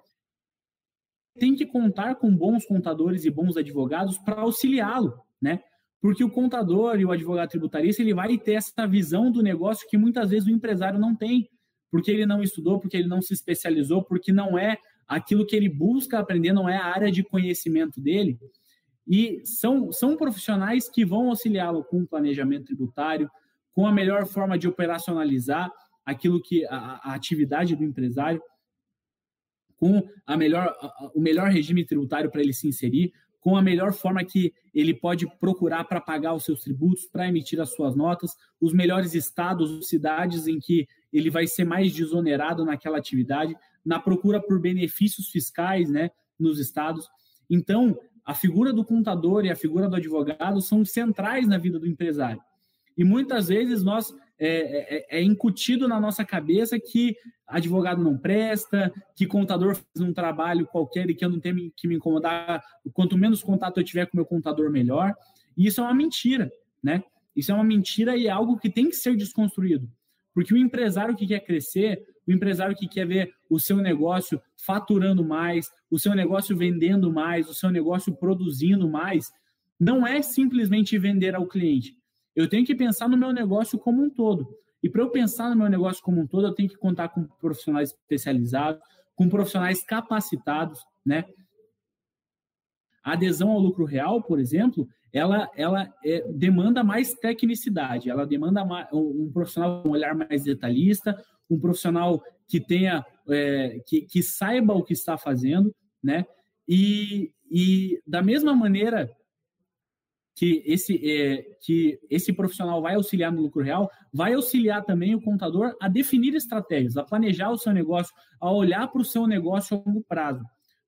Tem que contar com bons contadores e bons advogados para auxiliá-lo, né? Porque o contador e o advogado tributarista, ele vai ter essa visão do negócio que muitas vezes o empresário não tem, porque ele não estudou, porque ele não se especializou, porque não é aquilo que ele busca aprender, não é a área de conhecimento dele. E são, são profissionais que vão auxiliá-lo com o planejamento tributário, com a melhor forma de operacionalizar aquilo que a, a atividade do empresário, com a melhor, a, o melhor regime tributário para ele se inserir, com a melhor forma que ele pode procurar para pagar os seus tributos, para emitir as suas notas, os melhores estados, cidades em que ele vai ser mais desonerado naquela atividade, na procura por benefícios fiscais né, nos estados. Então, a figura do contador e a figura do advogado são centrais na vida do empresário. E muitas vezes nós é, é, é, incutido na nossa cabeça que advogado não presta, que contador faz um trabalho qualquer e que eu não tenho que me incomodar. Quanto menos contato eu tiver com meu contador, melhor. E isso é uma mentira, né? Isso é uma mentira e é algo que tem que ser desconstruído. Porque o empresário que quer crescer, o empresário que quer ver o seu negócio faturando mais, o seu negócio vendendo mais, o seu negócio produzindo mais, não é simplesmente vender ao cliente. Eu tenho que pensar no meu negócio como um todo. E para eu pensar no meu negócio como um todo, eu tenho que contar com profissionais especializados, com profissionais capacitados, né? A adesão ao lucro real, por exemplo, ela, ela é, demanda mais tecnicidade, ela demanda mais, um profissional com um olhar mais detalhista, um profissional que tenha, é, que, que saiba o que está fazendo, né? E, e da mesma maneira que esse, é, que esse profissional vai auxiliar no lucro real, vai auxiliar também o contador a definir estratégias, a planejar o seu negócio, a olhar para o seu negócio a longo prazo.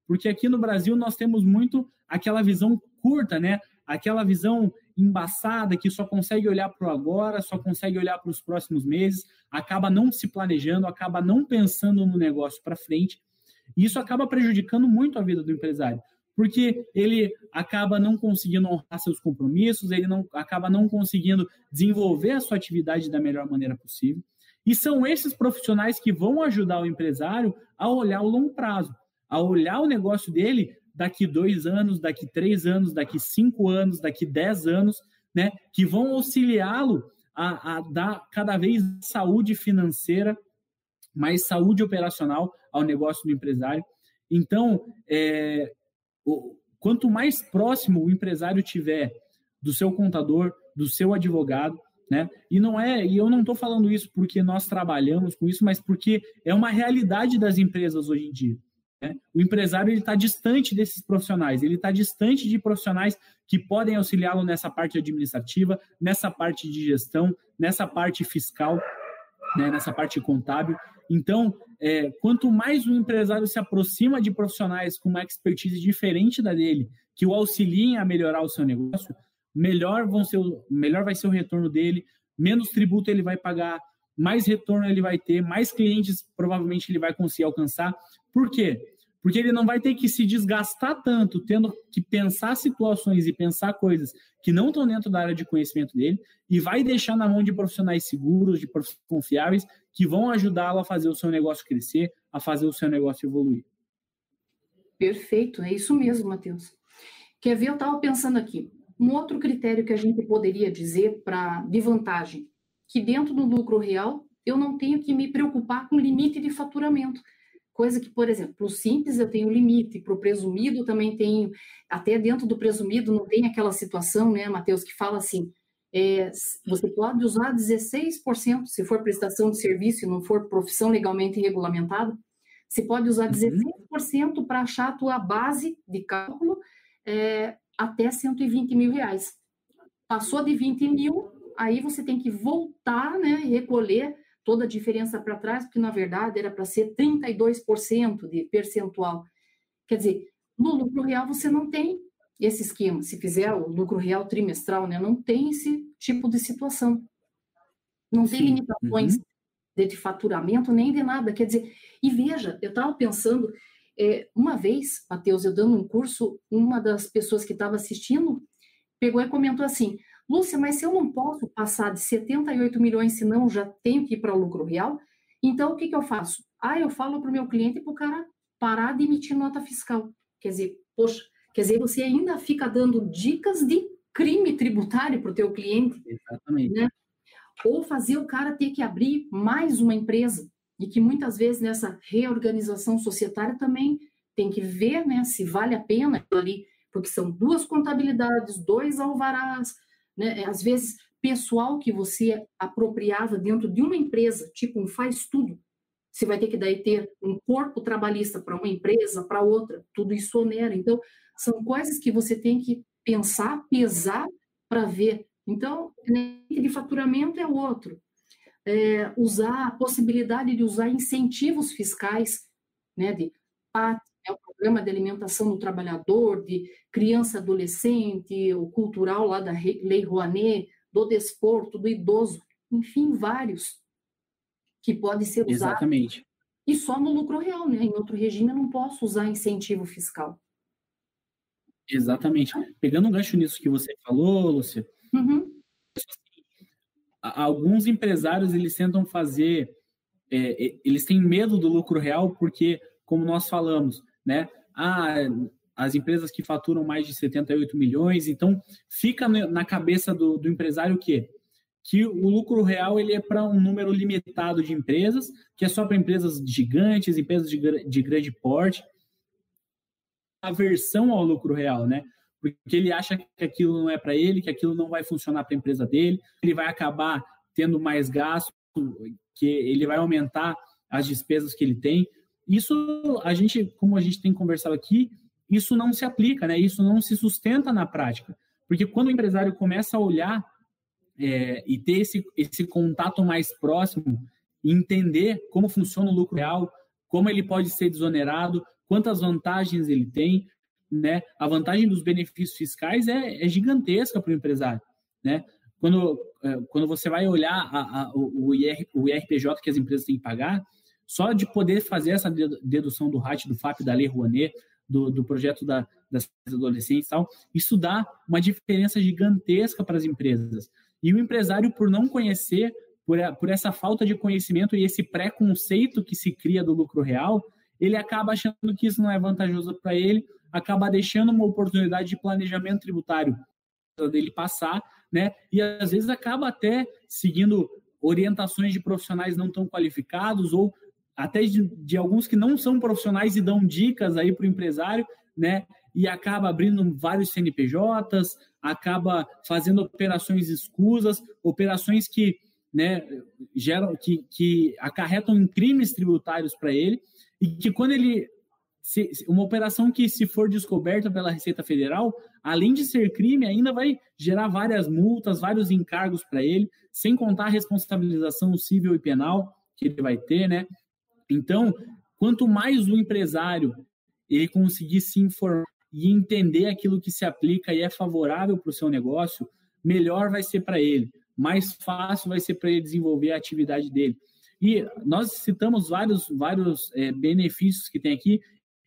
Porque aqui no Brasil nós temos muito aquela visão curta, né? Aquela visão embaçada que só consegue olhar para o agora, só consegue olhar para os próximos meses, acaba não se planejando, acaba não pensando no negócio para frente. E isso acaba prejudicando muito a vida do empresário, porque ele acaba não conseguindo honrar seus compromissos, ele não acaba não conseguindo desenvolver a sua atividade da melhor maneira possível. E são esses profissionais que vão ajudar o empresário a olhar o longo prazo a olhar o negócio dele daqui dois anos, daqui três anos, daqui cinco anos, daqui dez anos, né? Que vão auxiliá-lo a, a dar cada vez saúde financeira, mais saúde operacional ao negócio do empresário. Então, é, quanto mais próximo o empresário tiver do seu contador, do seu advogado, né? E não é, e eu não estou falando isso porque nós trabalhamos com isso, mas porque é uma realidade das empresas hoje em dia. Né? O empresário está distante desses profissionais, ele está distante de profissionais que podem auxiliá-lo nessa parte administrativa, nessa parte de gestão, nessa parte fiscal, né? nessa parte contábil. Então, é, quanto mais o empresário se aproxima de profissionais com uma expertise diferente da dele, que o auxiliem a melhorar o seu negócio, melhor, vão ser, melhor vai ser o retorno dele, menos tributo ele vai pagar, mais retorno ele vai ter, mais clientes provavelmente ele vai conseguir alcançar. Por quê? Porque ele não vai ter que se desgastar tanto, tendo que pensar situações e pensar coisas que não estão dentro da área de conhecimento dele, e vai deixar na mão de profissionais seguros, de profissionais confiáveis, que vão ajudá-lo a fazer o seu negócio crescer, a fazer o seu negócio evoluir. Perfeito, é isso mesmo, Matheus. Quer ver? Eu estava pensando aqui. Um outro critério que a gente poderia dizer para de vantagem que dentro do lucro real eu não tenho que me preocupar com limite de faturamento. Coisa que, por exemplo, para o simples eu tenho limite, para o presumido também tenho, até dentro do presumido não tem aquela situação, né, Matheus, que fala assim, é, você pode usar 16% se for prestação de serviço e não for profissão legalmente regulamentada, você pode usar 16% uhum. para achar a tua base de cálculo é, até 120 mil reais. Passou de 20 mil, aí você tem que voltar, né, e recolher toda a diferença para trás, porque na verdade era para ser 32% de percentual. Quer dizer, no lucro real você não tem esse esquema. Se fizer o lucro real trimestral, né, não tem esse tipo de situação. Não tem Sim. limitações uhum. de faturamento nem de nada. Quer dizer, e veja, eu estava pensando, é, uma vez, Matheus, eu dando um curso, uma das pessoas que estava assistindo pegou e comentou assim: Lúcia, mas se eu não posso passar de 78 milhões, senão já tenho que ir para lucro real, então o que, que eu faço? Ah, eu falo para o meu cliente para o cara parar de emitir nota fiscal. Quer dizer, poxa, quer dizer, você ainda fica dando dicas de crime tributário para o teu cliente. Exatamente. Né? Ou fazer o cara ter que abrir mais uma empresa. E que muitas vezes nessa reorganização societária também tem que ver né, se vale a pena ali, porque são duas contabilidades, dois alvarás, né? Às vezes, pessoal que você apropriava dentro de uma empresa, tipo um faz tudo, você vai ter que daí ter um corpo trabalhista para uma empresa, para outra, tudo isso onera. Então, são coisas que você tem que pensar, pesar para ver. Então, de faturamento é outro. É, usar a possibilidade de usar incentivos fiscais, né, de PAT, é programa de alimentação do trabalhador, de criança adolescente, o cultural lá da Lei Rouanet, do desporto, do idoso, enfim, vários que podem ser usados. Exatamente. E só no lucro real, né? Em outro regime eu não posso usar incentivo fiscal. Exatamente. Pegando um gancho nisso que você falou, Lúcia, uhum. alguns empresários eles tentam fazer, é, eles têm medo do lucro real porque, como nós falamos, né? Ah, as empresas que faturam mais de 78 milhões, então fica na cabeça do, do empresário o quê? Que o lucro real ele é para um número limitado de empresas, que é só para empresas gigantes, empresas de, de grande porte. Aversão ao lucro real, né? porque ele acha que aquilo não é para ele, que aquilo não vai funcionar para a empresa dele, ele vai acabar tendo mais gasto, que ele vai aumentar as despesas que ele tem. Isso a gente, como a gente tem conversado aqui, isso não se aplica, né? Isso não se sustenta na prática, porque quando o empresário começa a olhar é, e ter esse, esse contato mais próximo, entender como funciona o lucro real, como ele pode ser desonerado, quantas vantagens ele tem, né? A vantagem dos benefícios fiscais é, é gigantesca para o empresário, né? Quando, é, quando você vai olhar a, a, o, IR, o IRPJ que as empresas têm que pagar, só de poder fazer essa dedução do RAT, do FAP, da Lei Rouanet, do, do projeto da, das adolescentes e tal, isso dá uma diferença gigantesca para as empresas. E o empresário, por não conhecer, por, por essa falta de conhecimento e esse preconceito que se cria do lucro real, ele acaba achando que isso não é vantajoso para ele, acaba deixando uma oportunidade de planejamento tributário dele passar, né? E às vezes acaba até seguindo orientações de profissionais não tão qualificados ou até de, de alguns que não são profissionais e dão dicas aí para o empresário, né? E acaba abrindo vários CNPJs, acaba fazendo operações escusas, operações que, né, geram, que, que acarretam em crimes tributários para ele e que quando ele se, uma operação que, se for descoberta pela Receita Federal, além de ser crime, ainda vai gerar várias multas, vários encargos para ele, sem contar a responsabilização civil e penal que ele vai ter, né? Então, quanto mais o empresário ele conseguir se informar e entender aquilo que se aplica e é favorável para o seu negócio, melhor vai ser para ele, mais fácil vai ser para ele desenvolver a atividade dele. E nós citamos vários, vários é, benefícios que tem aqui,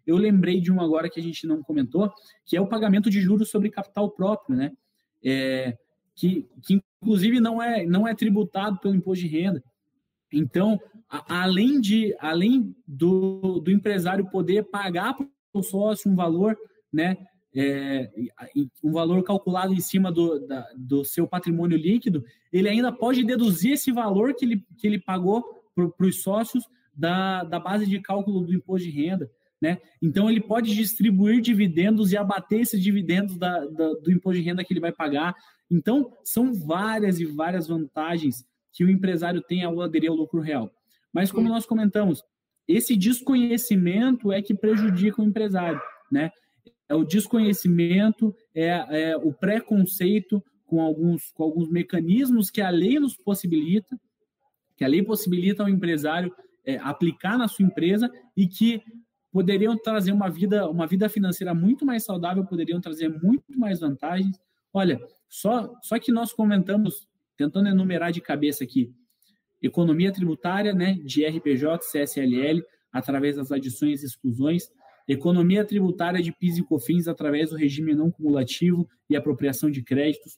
eu lembrei de um agora que a gente não comentou, que é o pagamento de juros sobre capital próprio, né? É, que, que inclusive não é, não é tributado pelo imposto de renda. Então, a, além, de, além do, do empresário poder pagar para o sócio um valor, né, é, um valor calculado em cima do, da, do seu patrimônio líquido, ele ainda pode deduzir esse valor que ele, que ele pagou para os sócios da, da base de cálculo do imposto de renda. Né? Então, ele pode distribuir dividendos e abater esses dividendos da, da, do imposto de renda que ele vai pagar. Então, são várias e várias vantagens que o empresário tem ao aderir ao lucro real. Mas, como nós comentamos, esse desconhecimento é que prejudica o empresário. Né? É o desconhecimento, é, é o preconceito com alguns, com alguns mecanismos que a lei nos possibilita, que a lei possibilita ao empresário é, aplicar na sua empresa e que poderiam trazer uma vida, uma vida financeira muito mais saudável, poderiam trazer muito mais vantagens. Olha, só, só que nós comentamos, tentando enumerar de cabeça aqui, economia tributária, né, de RPJ, CSLL, através das adições e exclusões, economia tributária de PIS e COFINS através do regime não cumulativo e apropriação de créditos,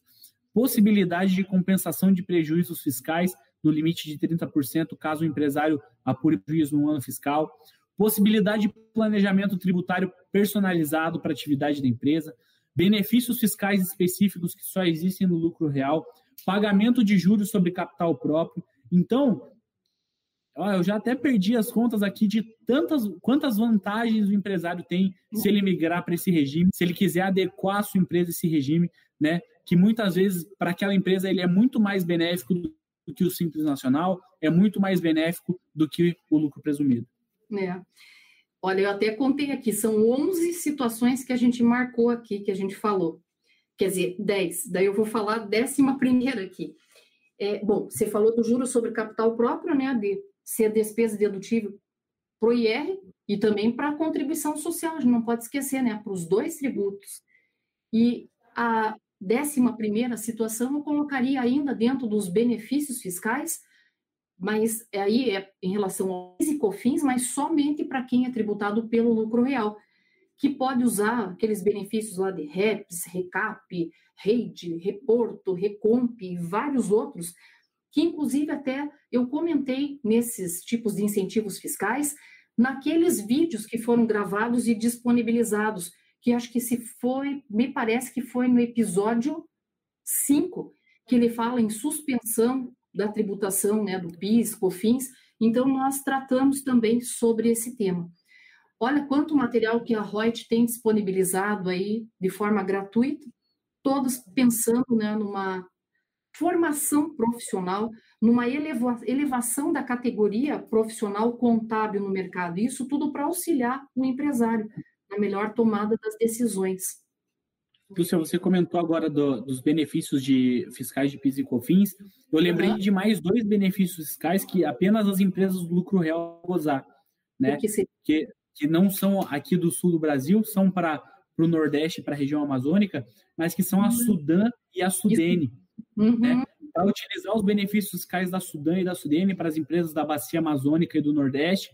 possibilidade de compensação de prejuízos fiscais no limite de 30% caso o empresário apure prejuízo no ano fiscal, possibilidade de planejamento tributário personalizado para a atividade da empresa, benefícios fiscais específicos que só existem no lucro real, pagamento de juros sobre capital próprio. Então, eu já até perdi as contas aqui de tantas quantas vantagens o empresário tem se ele migrar para esse regime, se ele quiser adequar a sua empresa a esse regime, né? Que muitas vezes para aquela empresa ele é muito mais benéfico do que o simples nacional, é muito mais benéfico do que o lucro presumido. É. Olha, eu até contei aqui, são 11 situações que a gente marcou aqui, que a gente falou. Quer dizer, 10. Daí eu vou falar a décima primeira aqui. É, bom, você falou do juro sobre capital próprio, né, de ser despesa dedutível para o IR e também para a contribuição social, a gente não pode esquecer, né, para os dois tributos. E a décima primeira situação eu colocaria ainda dentro dos benefícios fiscais, mas aí é em relação ao e COFINS, mas somente para quem é tributado pelo lucro real, que pode usar aqueles benefícios lá de REPS, RECAP, REID, Reporto, Recomp e vários outros que inclusive até eu comentei nesses tipos de incentivos fiscais, naqueles vídeos que foram gravados e disponibilizados, que acho que se foi, me parece que foi no episódio 5, que ele fala em suspensão da tributação né, do PIS, COFINS, então nós tratamos também sobre esse tema. Olha quanto material que a Reut tem disponibilizado aí de forma gratuita, todos pensando né, numa formação profissional, numa eleva elevação da categoria profissional contábil no mercado. Isso tudo para auxiliar o empresário na melhor tomada das decisões. Lúcia, você comentou agora do, dos benefícios de fiscais de PIS e COFINS. Eu lembrei uhum. de mais dois benefícios fiscais que apenas as empresas do lucro real gozar, né? Que, que, que não são aqui do sul do Brasil, são para o Nordeste, para a região amazônica, mas que são a uhum. Sudã e a Sudene. Uhum. Né? Para utilizar os benefícios fiscais da Sudã e da Sudene para as empresas da bacia amazônica e do Nordeste,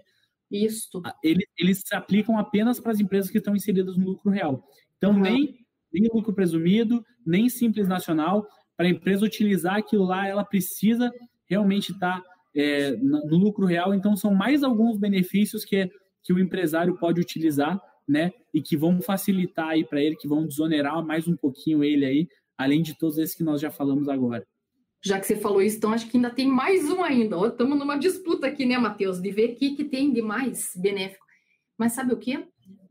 isso. Eles, eles se aplicam apenas para as empresas que estão inseridas no lucro real. Então, uhum. nem, nem lucro presumido, nem simples nacional. Para a empresa utilizar aquilo lá, ela precisa realmente estar tá, é, no lucro real. Então, são mais alguns benefícios que, que o empresário pode utilizar, né? E que vão facilitar aí para ele, que vão desonerar mais um pouquinho ele aí, além de todos esses que nós já falamos agora. Já que você falou isso, então acho que ainda tem mais um ainda. Estamos numa disputa aqui, né, Matheus, de ver o que, que tem de mais benéfico. Mas sabe o quê?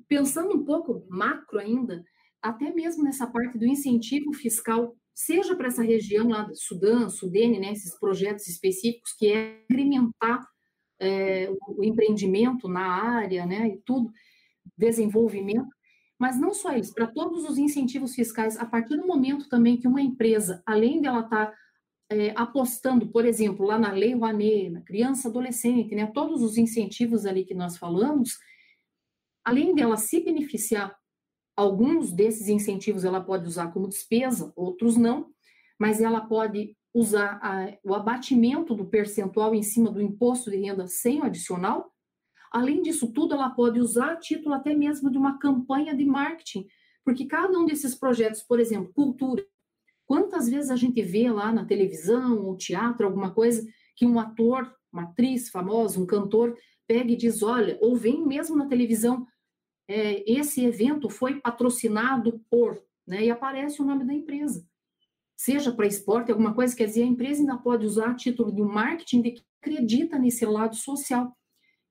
Pensando um pouco macro ainda, até mesmo nessa parte do incentivo fiscal, seja para essa região lá do Sudã, Sudene, né, esses projetos específicos, que é incrementar é, o empreendimento na área, né, e tudo, desenvolvimento, mas não só isso, para todos os incentivos fiscais, a partir do momento também que uma empresa, além dela estar tá é, apostando, por exemplo, lá na Lei Rouanet, na criança adolescente, né, todos os incentivos ali que nós falamos, além dela se beneficiar, alguns desses incentivos ela pode usar como despesa, outros não, mas ela pode usar a, o abatimento do percentual em cima do imposto de renda sem o adicional. Além disso tudo, ela pode usar a título até mesmo de uma campanha de marketing, porque cada um desses projetos, por exemplo, cultura, Quantas vezes a gente vê lá na televisão ou teatro, alguma coisa, que um ator, uma atriz famosa, um cantor, pega e diz: olha, ou vem mesmo na televisão, é, esse evento foi patrocinado por, né, e aparece o nome da empresa. Seja para esporte, alguma coisa, quer dizer, a empresa ainda pode usar a título de um marketing de que acredita nesse lado social,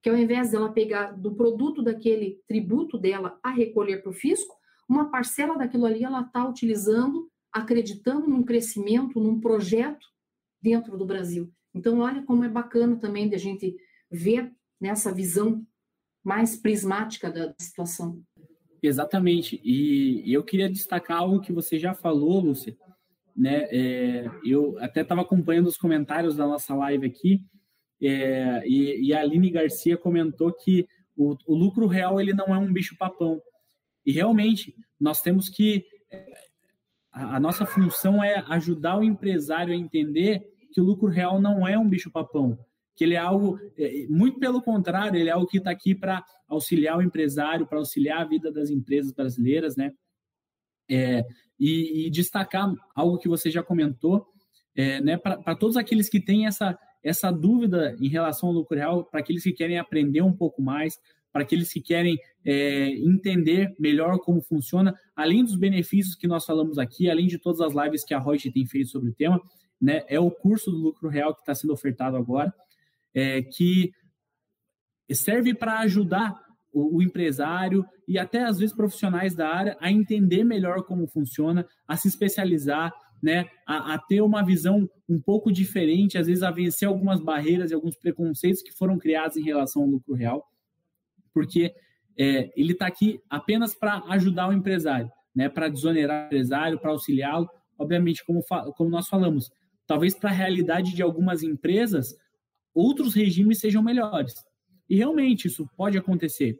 que ao invés dela pegar do produto daquele tributo dela a recolher para o fisco, uma parcela daquilo ali ela está utilizando acreditando num crescimento, num projeto dentro do Brasil. Então, olha como é bacana também de a gente ver nessa visão mais prismática da situação. Exatamente. E eu queria destacar algo que você já falou, Lúcia. Né? É, eu até estava acompanhando os comentários da nossa live aqui, é, e, e, a Aline Garcia comentou que o, o lucro real ele não é um bicho papão. E realmente nós temos que a, nossa função é ajudar o empresário a entender que o lucro real não é um bicho-papão, que ele é algo, é, muito pelo contrário, ele é algo que está aqui para auxiliar o empresário, para auxiliar a vida das empresas brasileiras, né? É, e, e, destacar algo que você já comentou, é, né, para todos aqueles que têm essa, essa dúvida em relação ao lucro real, para aqueles que querem aprender um pouco mais, para aqueles que querem é, entender melhor como funciona, além dos benefícios que nós falamos aqui, além de todas as lives que a Reut tem feito sobre o tema, né, é o curso do lucro real que está sendo ofertado agora, é, que serve para ajudar o, o, empresário e até às vezes profissionais da área a entender melhor como funciona, a se especializar, né, a, a, ter uma visão um pouco diferente, às vezes a vencer algumas barreiras e alguns preconceitos que foram criados em relação ao lucro real porque é, ele está aqui apenas para ajudar o empresário, né, para desonerar o empresário, para auxiliá-lo. Obviamente, como, como nós falamos, talvez para a realidade de algumas empresas, outros regimes sejam melhores. E realmente isso pode acontecer.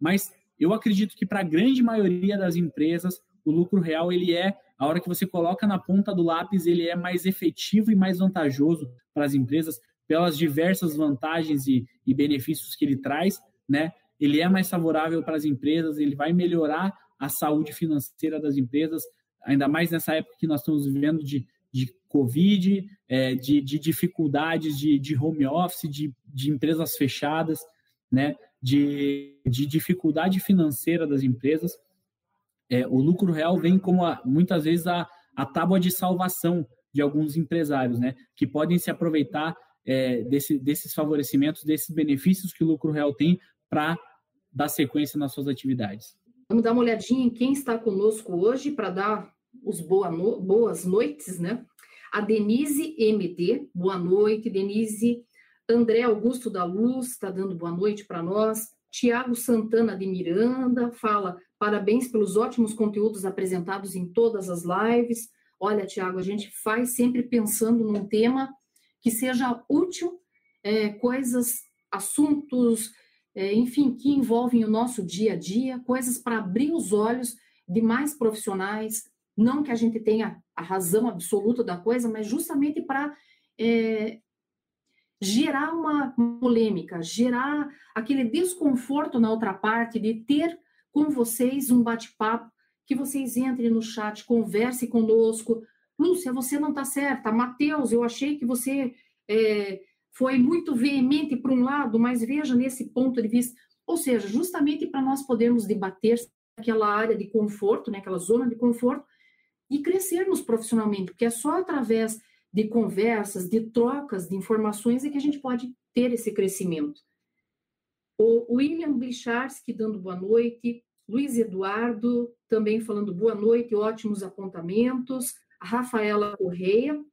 Mas eu acredito que para a grande maioria das empresas, o lucro real ele é a hora que você coloca na ponta do lápis, ele é mais efetivo e mais vantajoso para as empresas pelas diversas vantagens e, e benefícios que ele traz, né? ele é mais favorável para as empresas, ele vai melhorar a saúde financeira das empresas, ainda mais nessa época que nós estamos vivendo de, de Covid, é, de, de, dificuldades de, de home office, de, de empresas fechadas, né, de, de dificuldade financeira das empresas, é, o lucro real vem como a, muitas vezes a, a tábua de salvação de alguns empresários, né, que podem se aproveitar é, desse, desses favorecimentos, desses benefícios que o lucro real tem para dar sequência nas suas atividades. Vamos dar uma olhadinha em quem está conosco hoje para dar os boa no, boas noites, né? A Denise MD, boa noite, Denise. André Augusto da Luz está dando boa noite para nós. Tiago Santana de Miranda fala parabéns pelos ótimos conteúdos apresentados em todas as lives. Olha, Tiago, a gente faz sempre pensando num tema que seja útil, é, coisas, assuntos, é, enfim, que envolvem o nosso dia a dia, coisas para abrir os olhos de mais profissionais, não que a gente tenha a razão absoluta da coisa, mas justamente para é, gerar uma polêmica, gerar aquele desconforto na outra parte de ter com vocês um bate-papo, que vocês entrem no chat, conversem conosco. Lúcia, você não está certa. Matheus, eu achei que você é, foi muito veemente para um lado, mas veja nesse ponto de vista. Ou seja, justamente para nós podermos debater aquela área de conforto, né, aquela zona de conforto, e crescermos profissionalmente, porque é só através de conversas, de trocas de informações é que a gente pode ter esse crescimento. O William Blicharski dando boa noite, Luiz Eduardo também falando boa noite, ótimos apontamentos, a Rafaela Correia,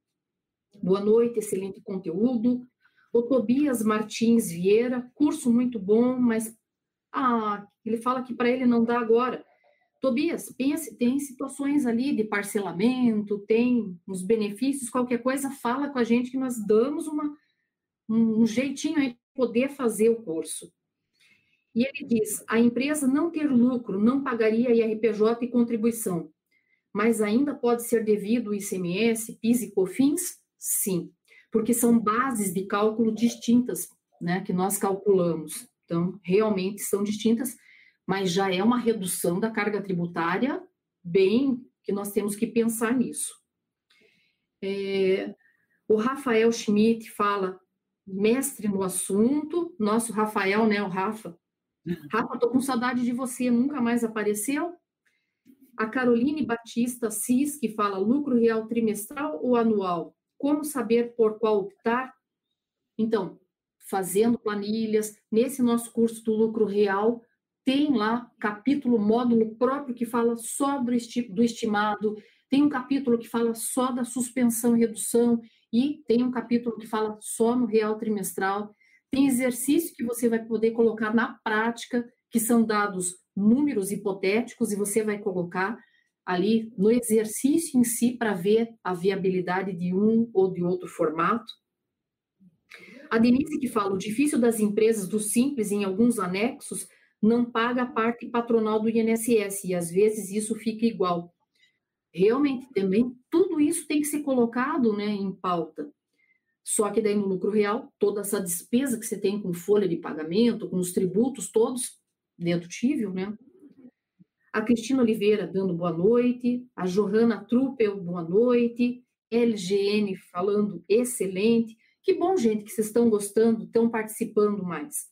boa noite, excelente conteúdo, o Tobias Martins Vieira, curso muito bom, mas ah, ele fala que para ele não dá agora. Tobias, pense, tem situações ali de parcelamento, tem uns benefícios, qualquer coisa, fala com a gente que nós damos uma, um jeitinho aí de poder fazer o curso. E ele diz: a empresa não ter lucro não pagaria IRPJ e contribuição, mas ainda pode ser devido ICMS, PIS e COFINS? Sim porque são bases de cálculo distintas, né, que nós calculamos. Então, realmente são distintas, mas já é uma redução da carga tributária bem que nós temos que pensar nisso. É, o Rafael Schmidt fala, mestre no assunto, nosso Rafael, né, o Rafa. Rafa, tô com saudade de você, nunca mais apareceu? A Caroline Batista Cis, que fala lucro real trimestral ou anual? Como saber por qual optar? Então, fazendo planilhas, nesse nosso curso do lucro real, tem lá capítulo, módulo próprio que fala só do, esti do estimado, tem um capítulo que fala só da suspensão e redução, e tem um capítulo que fala só no real trimestral. Tem exercício que você vai poder colocar na prática, que são dados números hipotéticos, e você vai colocar ali no exercício em si para ver a viabilidade de um ou de outro formato. A Denise que fala, o difícil das empresas do Simples em alguns anexos não paga a parte patronal do INSS e às vezes isso fica igual. Realmente também tudo isso tem que ser colocado, né, em pauta. Só que daí no lucro real, toda essa despesa que você tem com folha de pagamento, com os tributos todos dedutível, né? a Cristina Oliveira dando boa noite, a Johanna Truppel, boa noite, LGN falando excelente. Que bom, gente, que vocês estão gostando, estão participando mais.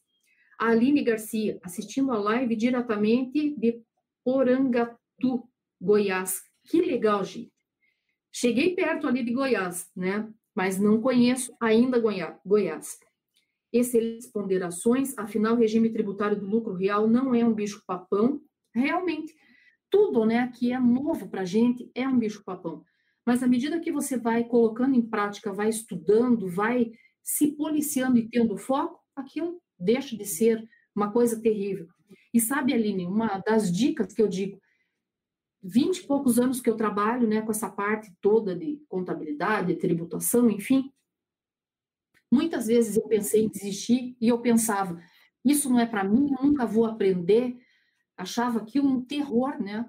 Aline Garcia, assistindo a live diretamente de Porangatu, Goiás. Que legal, gente. Cheguei perto ali de Goiás, né? Mas não conheço ainda Goiás. Excelentes ponderações, afinal, o regime tributário do lucro real não é um bicho-papão, realmente tudo né, que é novo para a gente é um bicho-papão. Mas à medida que você vai colocando em prática, vai estudando, vai se policiando e tendo foco, aquilo deixa de ser uma coisa terrível. E sabe, Aline, uma das dicas que eu digo, vinte e poucos anos que eu trabalho né, com essa parte toda de contabilidade, de tributação, enfim, muitas vezes eu pensei em desistir e eu pensava, isso não é para mim, eu nunca vou aprender, achava aquilo um terror, né?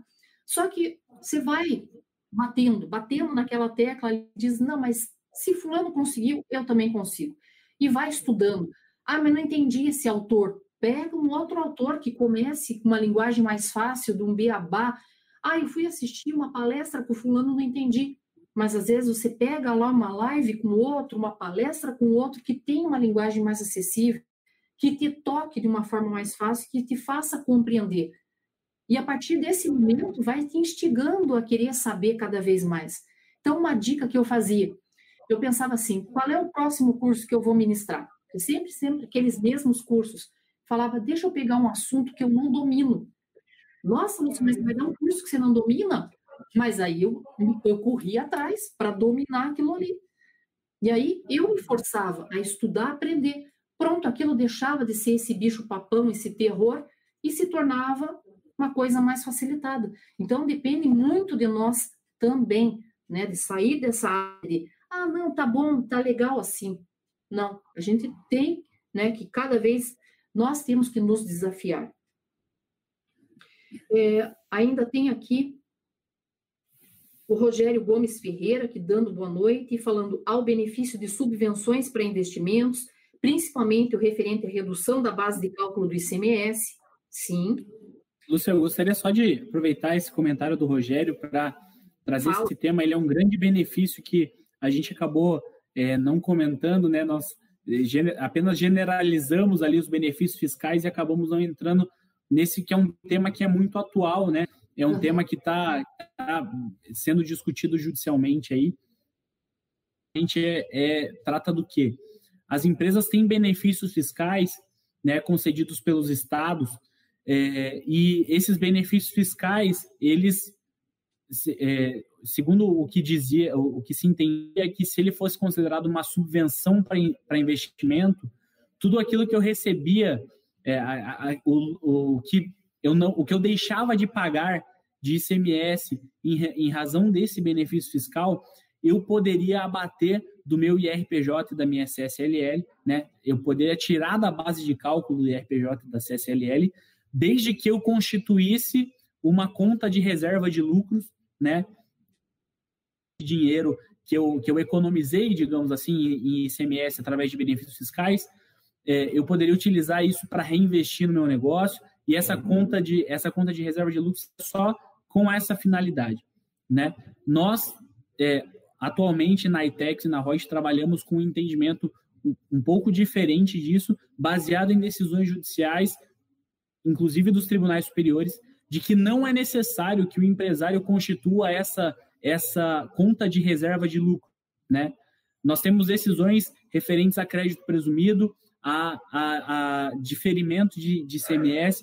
Só que você vai batendo, batendo naquela tecla e diz, não, mas se fulano conseguiu, eu também consigo. E vai estudando. Ah, mas não entendi esse autor. Pega um outro autor que comece com uma linguagem mais fácil, de um beabá. Ah, eu fui assistir uma palestra com fulano, não entendi. mas às vezes você pega lá uma live com outro, uma palestra com outro que tem uma linguagem mais acessível, que te toque de uma forma mais fácil, que te faça compreender. E a partir desse momento vai te instigando a querer saber cada vez mais. Então, uma dica que eu fazia, eu pensava assim, qual é o próximo curso que eu vou ministrar? Eu sempre, sempre aqueles mesmos cursos. Falava, deixa eu pegar um assunto que eu não domino. Nossa, mas vai dar um curso que você não domina? Mas aí eu, eu corri atrás para dominar aquilo ali. E aí eu me forçava a estudar, aprender. Pronto, aquilo deixava de ser esse bicho papão, esse terror, e se tornava uma coisa mais facilitada. Então depende muito de nós também, né, de sair dessa área de, ah, não, tá bom, tá legal assim. Não, a gente tem, né, que cada vez nós temos que nos desafiar. É, ainda tem aqui o Rogério Gomes Ferreira, que dando boa noite e falando ao benefício de subvenções para investimentos, principalmente o referente à redução da base de cálculo do ICMS. Sim. Lúcia, eu gostaria só de aproveitar esse comentário do Rogério para trazer esse tema. Ele é um grande benefício que a gente acabou é, não comentando, né? Nós é, apenas generalizamos ali os benefícios fiscais e acabamos não entrando nesse que é um tema que é muito atual, né? É um uhum. tema que está tá sendo discutido judicialmente aí. A gente é, é, trata do quê? As empresas têm benefícios fiscais né, concedidos pelos estados, é, e esses benefícios fiscais, eles, é, segundo o que dizia, o que se entendia, é que se ele fosse considerado uma subvenção para investimento, tudo aquilo que eu recebia, é, a, a, o, o que eu não, o que eu deixava de pagar de ICMS em, em razão desse benefício fiscal, eu poderia abater do meu IRPJ e da minha CSLL, né? Eu poderia tirar da base de cálculo do IRPJ e da CSLL, desde que eu constituísse uma conta de reserva de lucros, né? Dinheiro que eu, que eu economizei, digamos assim, em ICMS através de benefícios fiscais, é, eu poderia utilizar isso para reinvestir no meu negócio e essa conta de essa conta de reserva de lucros só com essa finalidade, né? Nós é, atualmente na ITEX e na Roche trabalhamos com um entendimento um, um pouco diferente disso, baseado em decisões judiciais, inclusive dos tribunais superiores, de que não é necessário que o empresário constitua essa essa conta de reserva de lucro, né? Nós temos decisões referentes a crédito presumido, a, a, a diferimento de, de CMS,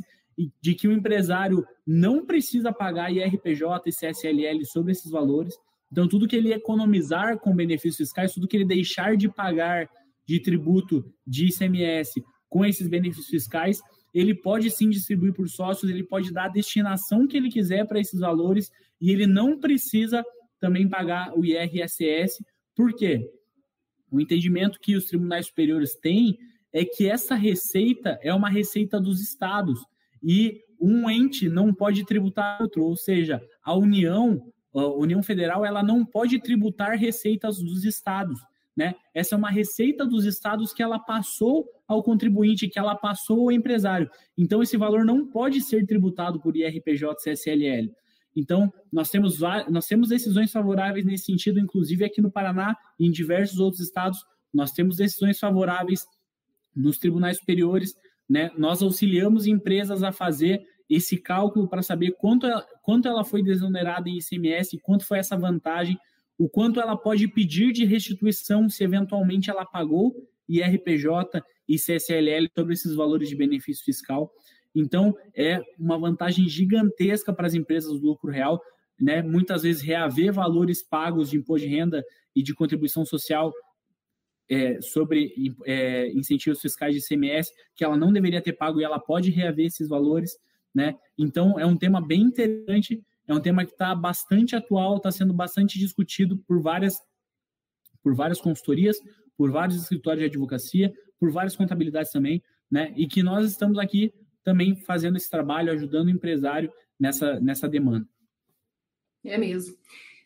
de que o empresário não precisa pagar IRPJ e CSLL sobre esses valores. Então, tudo que ele economizar com benefícios fiscais, tudo que ele deixar de pagar de tributo de ICMS com esses benefícios fiscais, ele pode sim distribuir por sócios, ele pode dar a destinação que ele quiser para esses valores e ele não precisa também pagar o IRSS. Por quê? O entendimento que os tribunais superiores têm é que essa receita é uma receita dos estados e um ente não pode tributar outro, ou seja, a União, a União Federal, ela não pode tributar receitas dos estados, né? Essa é uma receita dos estados que ela passou ao contribuinte, que ela passou ao empresário. Então esse valor não pode ser tributado por IRPJ, CSLL. Então, nós temos, nós temos decisões favoráveis nesse sentido, inclusive aqui no Paraná e em diversos outros estados, nós temos decisões favoráveis nos tribunais superiores, né? Nós auxiliamos empresas a fazer esse cálculo para saber quanto ela, quanto ela foi desonerada em ICMS, quanto foi essa vantagem, o quanto ela pode pedir de restituição se eventualmente ela pagou IRPJ e CSLL sobre esses valores de benefício fiscal. Então, é uma vantagem gigantesca para as empresas do lucro real, né? Muitas vezes reaver valores pagos de imposto de renda e de contribuição social é, sobre é, incentivos fiscais de ICMS que ela não deveria ter pago e ela pode reaver esses valores, né? Então é um tema bem interessante, é um tema que está bastante atual, está sendo bastante discutido por várias por várias consultorias, por vários escritórios de advocacia, por várias contabilidades também, né? E que nós estamos aqui também fazendo esse trabalho, ajudando o empresário nessa nessa demanda. É mesmo.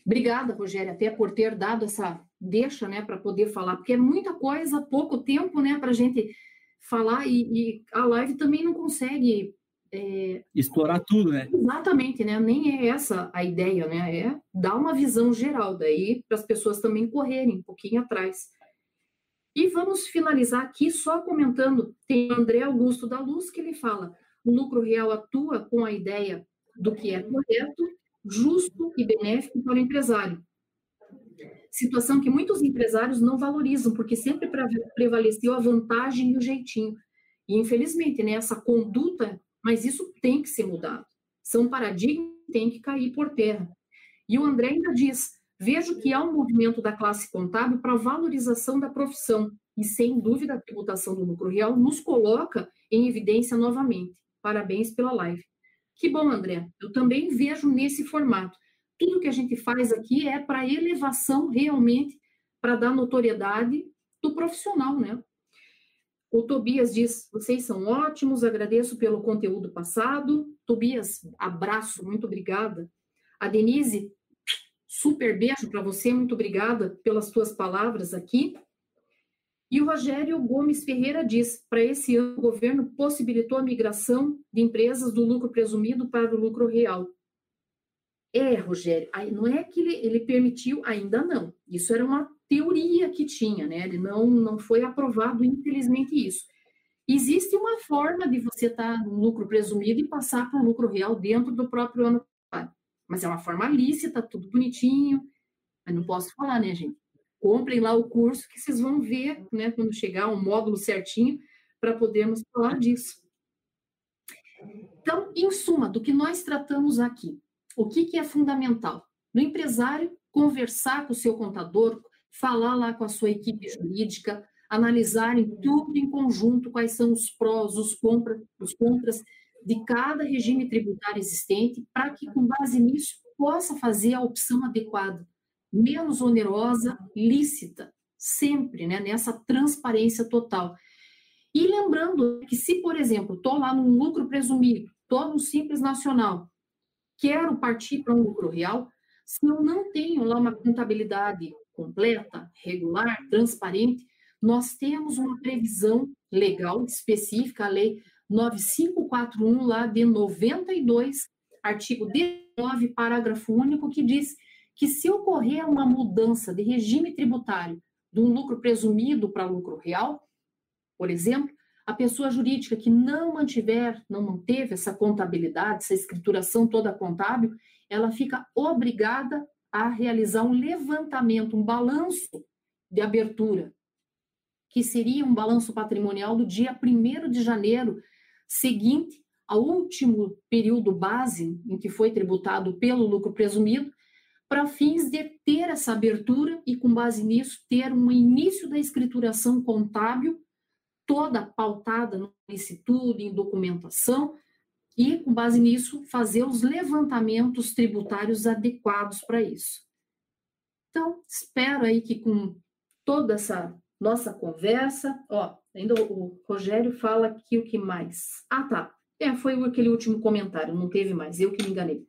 Obrigada, Rogério, até por ter dado essa deixa, né, para poder falar, porque é muita coisa, pouco tempo, né, para a gente falar e, e, a live também não consegue é, explorar tudo, né? Exatamente, né? Nem é essa a ideia, né? É dar uma visão geral daí para as pessoas também correrem um pouquinho atrás. E vamos finalizar aqui só comentando, tem André Augusto da Luz que ele fala: o lucro real atua com a ideia do que é correto, justo e benéfico para o empresário. Situação que muitos empresários não valorizam, porque sempre prevaleceu a vantagem e o jeitinho. E, infelizmente, né, essa conduta, mas isso tem que ser mudado. São paradigmas que têm que cair por terra. E o André ainda diz: vejo que há um movimento da classe contábil para valorização da profissão, e sem dúvida a tributação do lucro real nos coloca em evidência novamente. Parabéns pela live. Que bom, André. Eu também vejo nesse formato. Tudo que a gente faz aqui é para elevação realmente, para dar notoriedade do profissional, né? O Tobias diz: vocês são ótimos, agradeço pelo conteúdo passado. Tobias, abraço, muito obrigada. A Denise, super beijo para você, muito obrigada pelas tuas palavras aqui. E o Rogério Gomes Ferreira diz: para esse ano, o governo possibilitou a migração de empresas do lucro presumido para o lucro real. É, Rogério, não é que ele, ele permitiu, ainda não. Isso era uma teoria tinha, né? Ele não, não foi aprovado, infelizmente, isso. Existe uma forma de você estar tá no lucro presumido e passar para o lucro real dentro do próprio ano. Mas é uma forma lícita, tudo bonitinho. Mas não posso falar, né, gente? comprem lá o curso que vocês vão ver, né, quando chegar um módulo certinho, para podermos falar disso. Então, em suma, do que nós tratamos aqui, o que, que é fundamental? No empresário, conversar com o seu contador, falar lá com a sua equipe jurídica, analisarem tudo em conjunto, quais são os prós, os, compra, os contras de cada regime tributário existente, para que, com base nisso, possa fazer a opção adequada menos onerosa, lícita, sempre, né, nessa transparência total. E lembrando que se, por exemplo, estou lá num lucro presumido, estou no Simples Nacional, quero partir para um lucro real, se eu não tenho lá uma contabilidade completa, regular, transparente, nós temos uma previsão legal específica, a lei 9541 lá de 92, artigo 19, parágrafo único, que diz que se ocorrer uma mudança de regime tributário de um lucro presumido para lucro real, por exemplo, a pessoa jurídica que não mantiver, não manteve essa contabilidade, essa escrituração toda contábil, ela fica obrigada a realizar um levantamento, um balanço de abertura, que seria um balanço patrimonial do dia 1 de janeiro seguinte ao último período base em que foi tributado pelo lucro presumido, para fins de ter essa abertura e, com base nisso, ter um início da escrituração contábil toda pautada no licitude, em documentação, e, com base nisso, fazer os levantamentos tributários adequados para isso. Então, espero aí que com toda essa nossa conversa, ó, ainda o Rogério fala aqui o que mais. Ah, tá. É, foi aquele último comentário, não teve mais, eu que me enganei.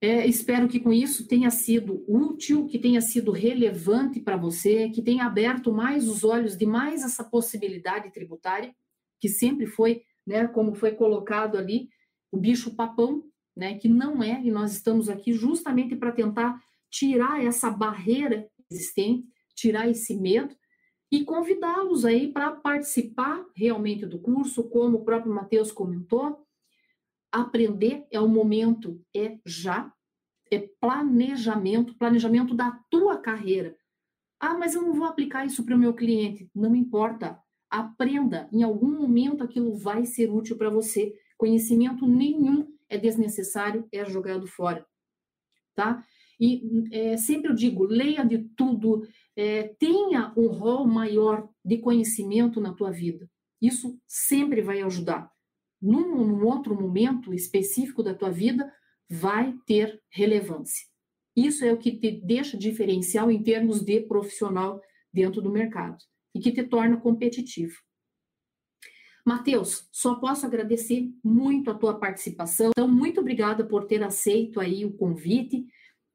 É, espero que com isso tenha sido útil, que tenha sido relevante para você, que tenha aberto mais os olhos de mais essa possibilidade tributária, que sempre foi, né, como foi colocado ali, o bicho papão, né, que não é, e nós estamos aqui justamente para tentar tirar essa barreira existente, tirar esse medo e convidá-los aí para participar realmente do curso, como o próprio Matheus comentou, aprender é o momento, é já, é planejamento, planejamento da tua carreira. Ah, mas eu não vou aplicar isso para o meu cliente. Não importa. Aprenda. Em algum momento aquilo vai ser útil para você. Conhecimento nenhum é desnecessário, é jogado fora. Tá? E é, sempre eu digo, leia de tudo, é, tenha um rol maior de conhecimento na tua vida. Isso sempre vai ajudar num, num outro momento específico da tua vida, vai ter relevância. Isso é o que te deixa diferencial em termos de profissional dentro do mercado e que te torna competitivo. Mateus, só posso agradecer muito a tua participação. Então, muito obrigada por ter aceito aí o convite.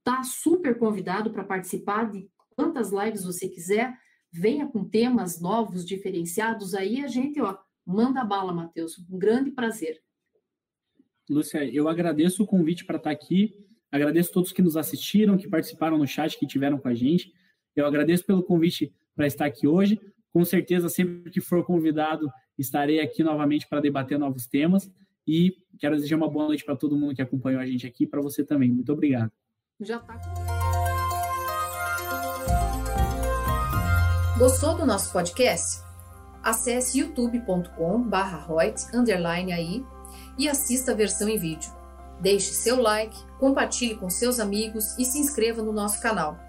Tá super convidado para participar de quantas lives você quiser. Venha com temas novos, diferenciados aí, a gente, ó, Manda bala, Matheus. Um grande prazer. Lúcia, eu agradeço o convite para estar aqui, agradeço todos que nos assistiram, que participaram no chat, que tiveram com a gente. Eu agradeço pelo convite para estar aqui hoje. Com certeza, sempre que for convidado, estarei aqui novamente para debater novos temas. E quero desejar uma boa noite para todo mundo que acompanhou a gente aqui, para você também. Muito obrigado. Já está. Gostou do nosso podcast? Acesse youtube.com/royt aí e assista a versão em vídeo. Deixe seu like, compartilhe com seus amigos e se inscreva no nosso canal.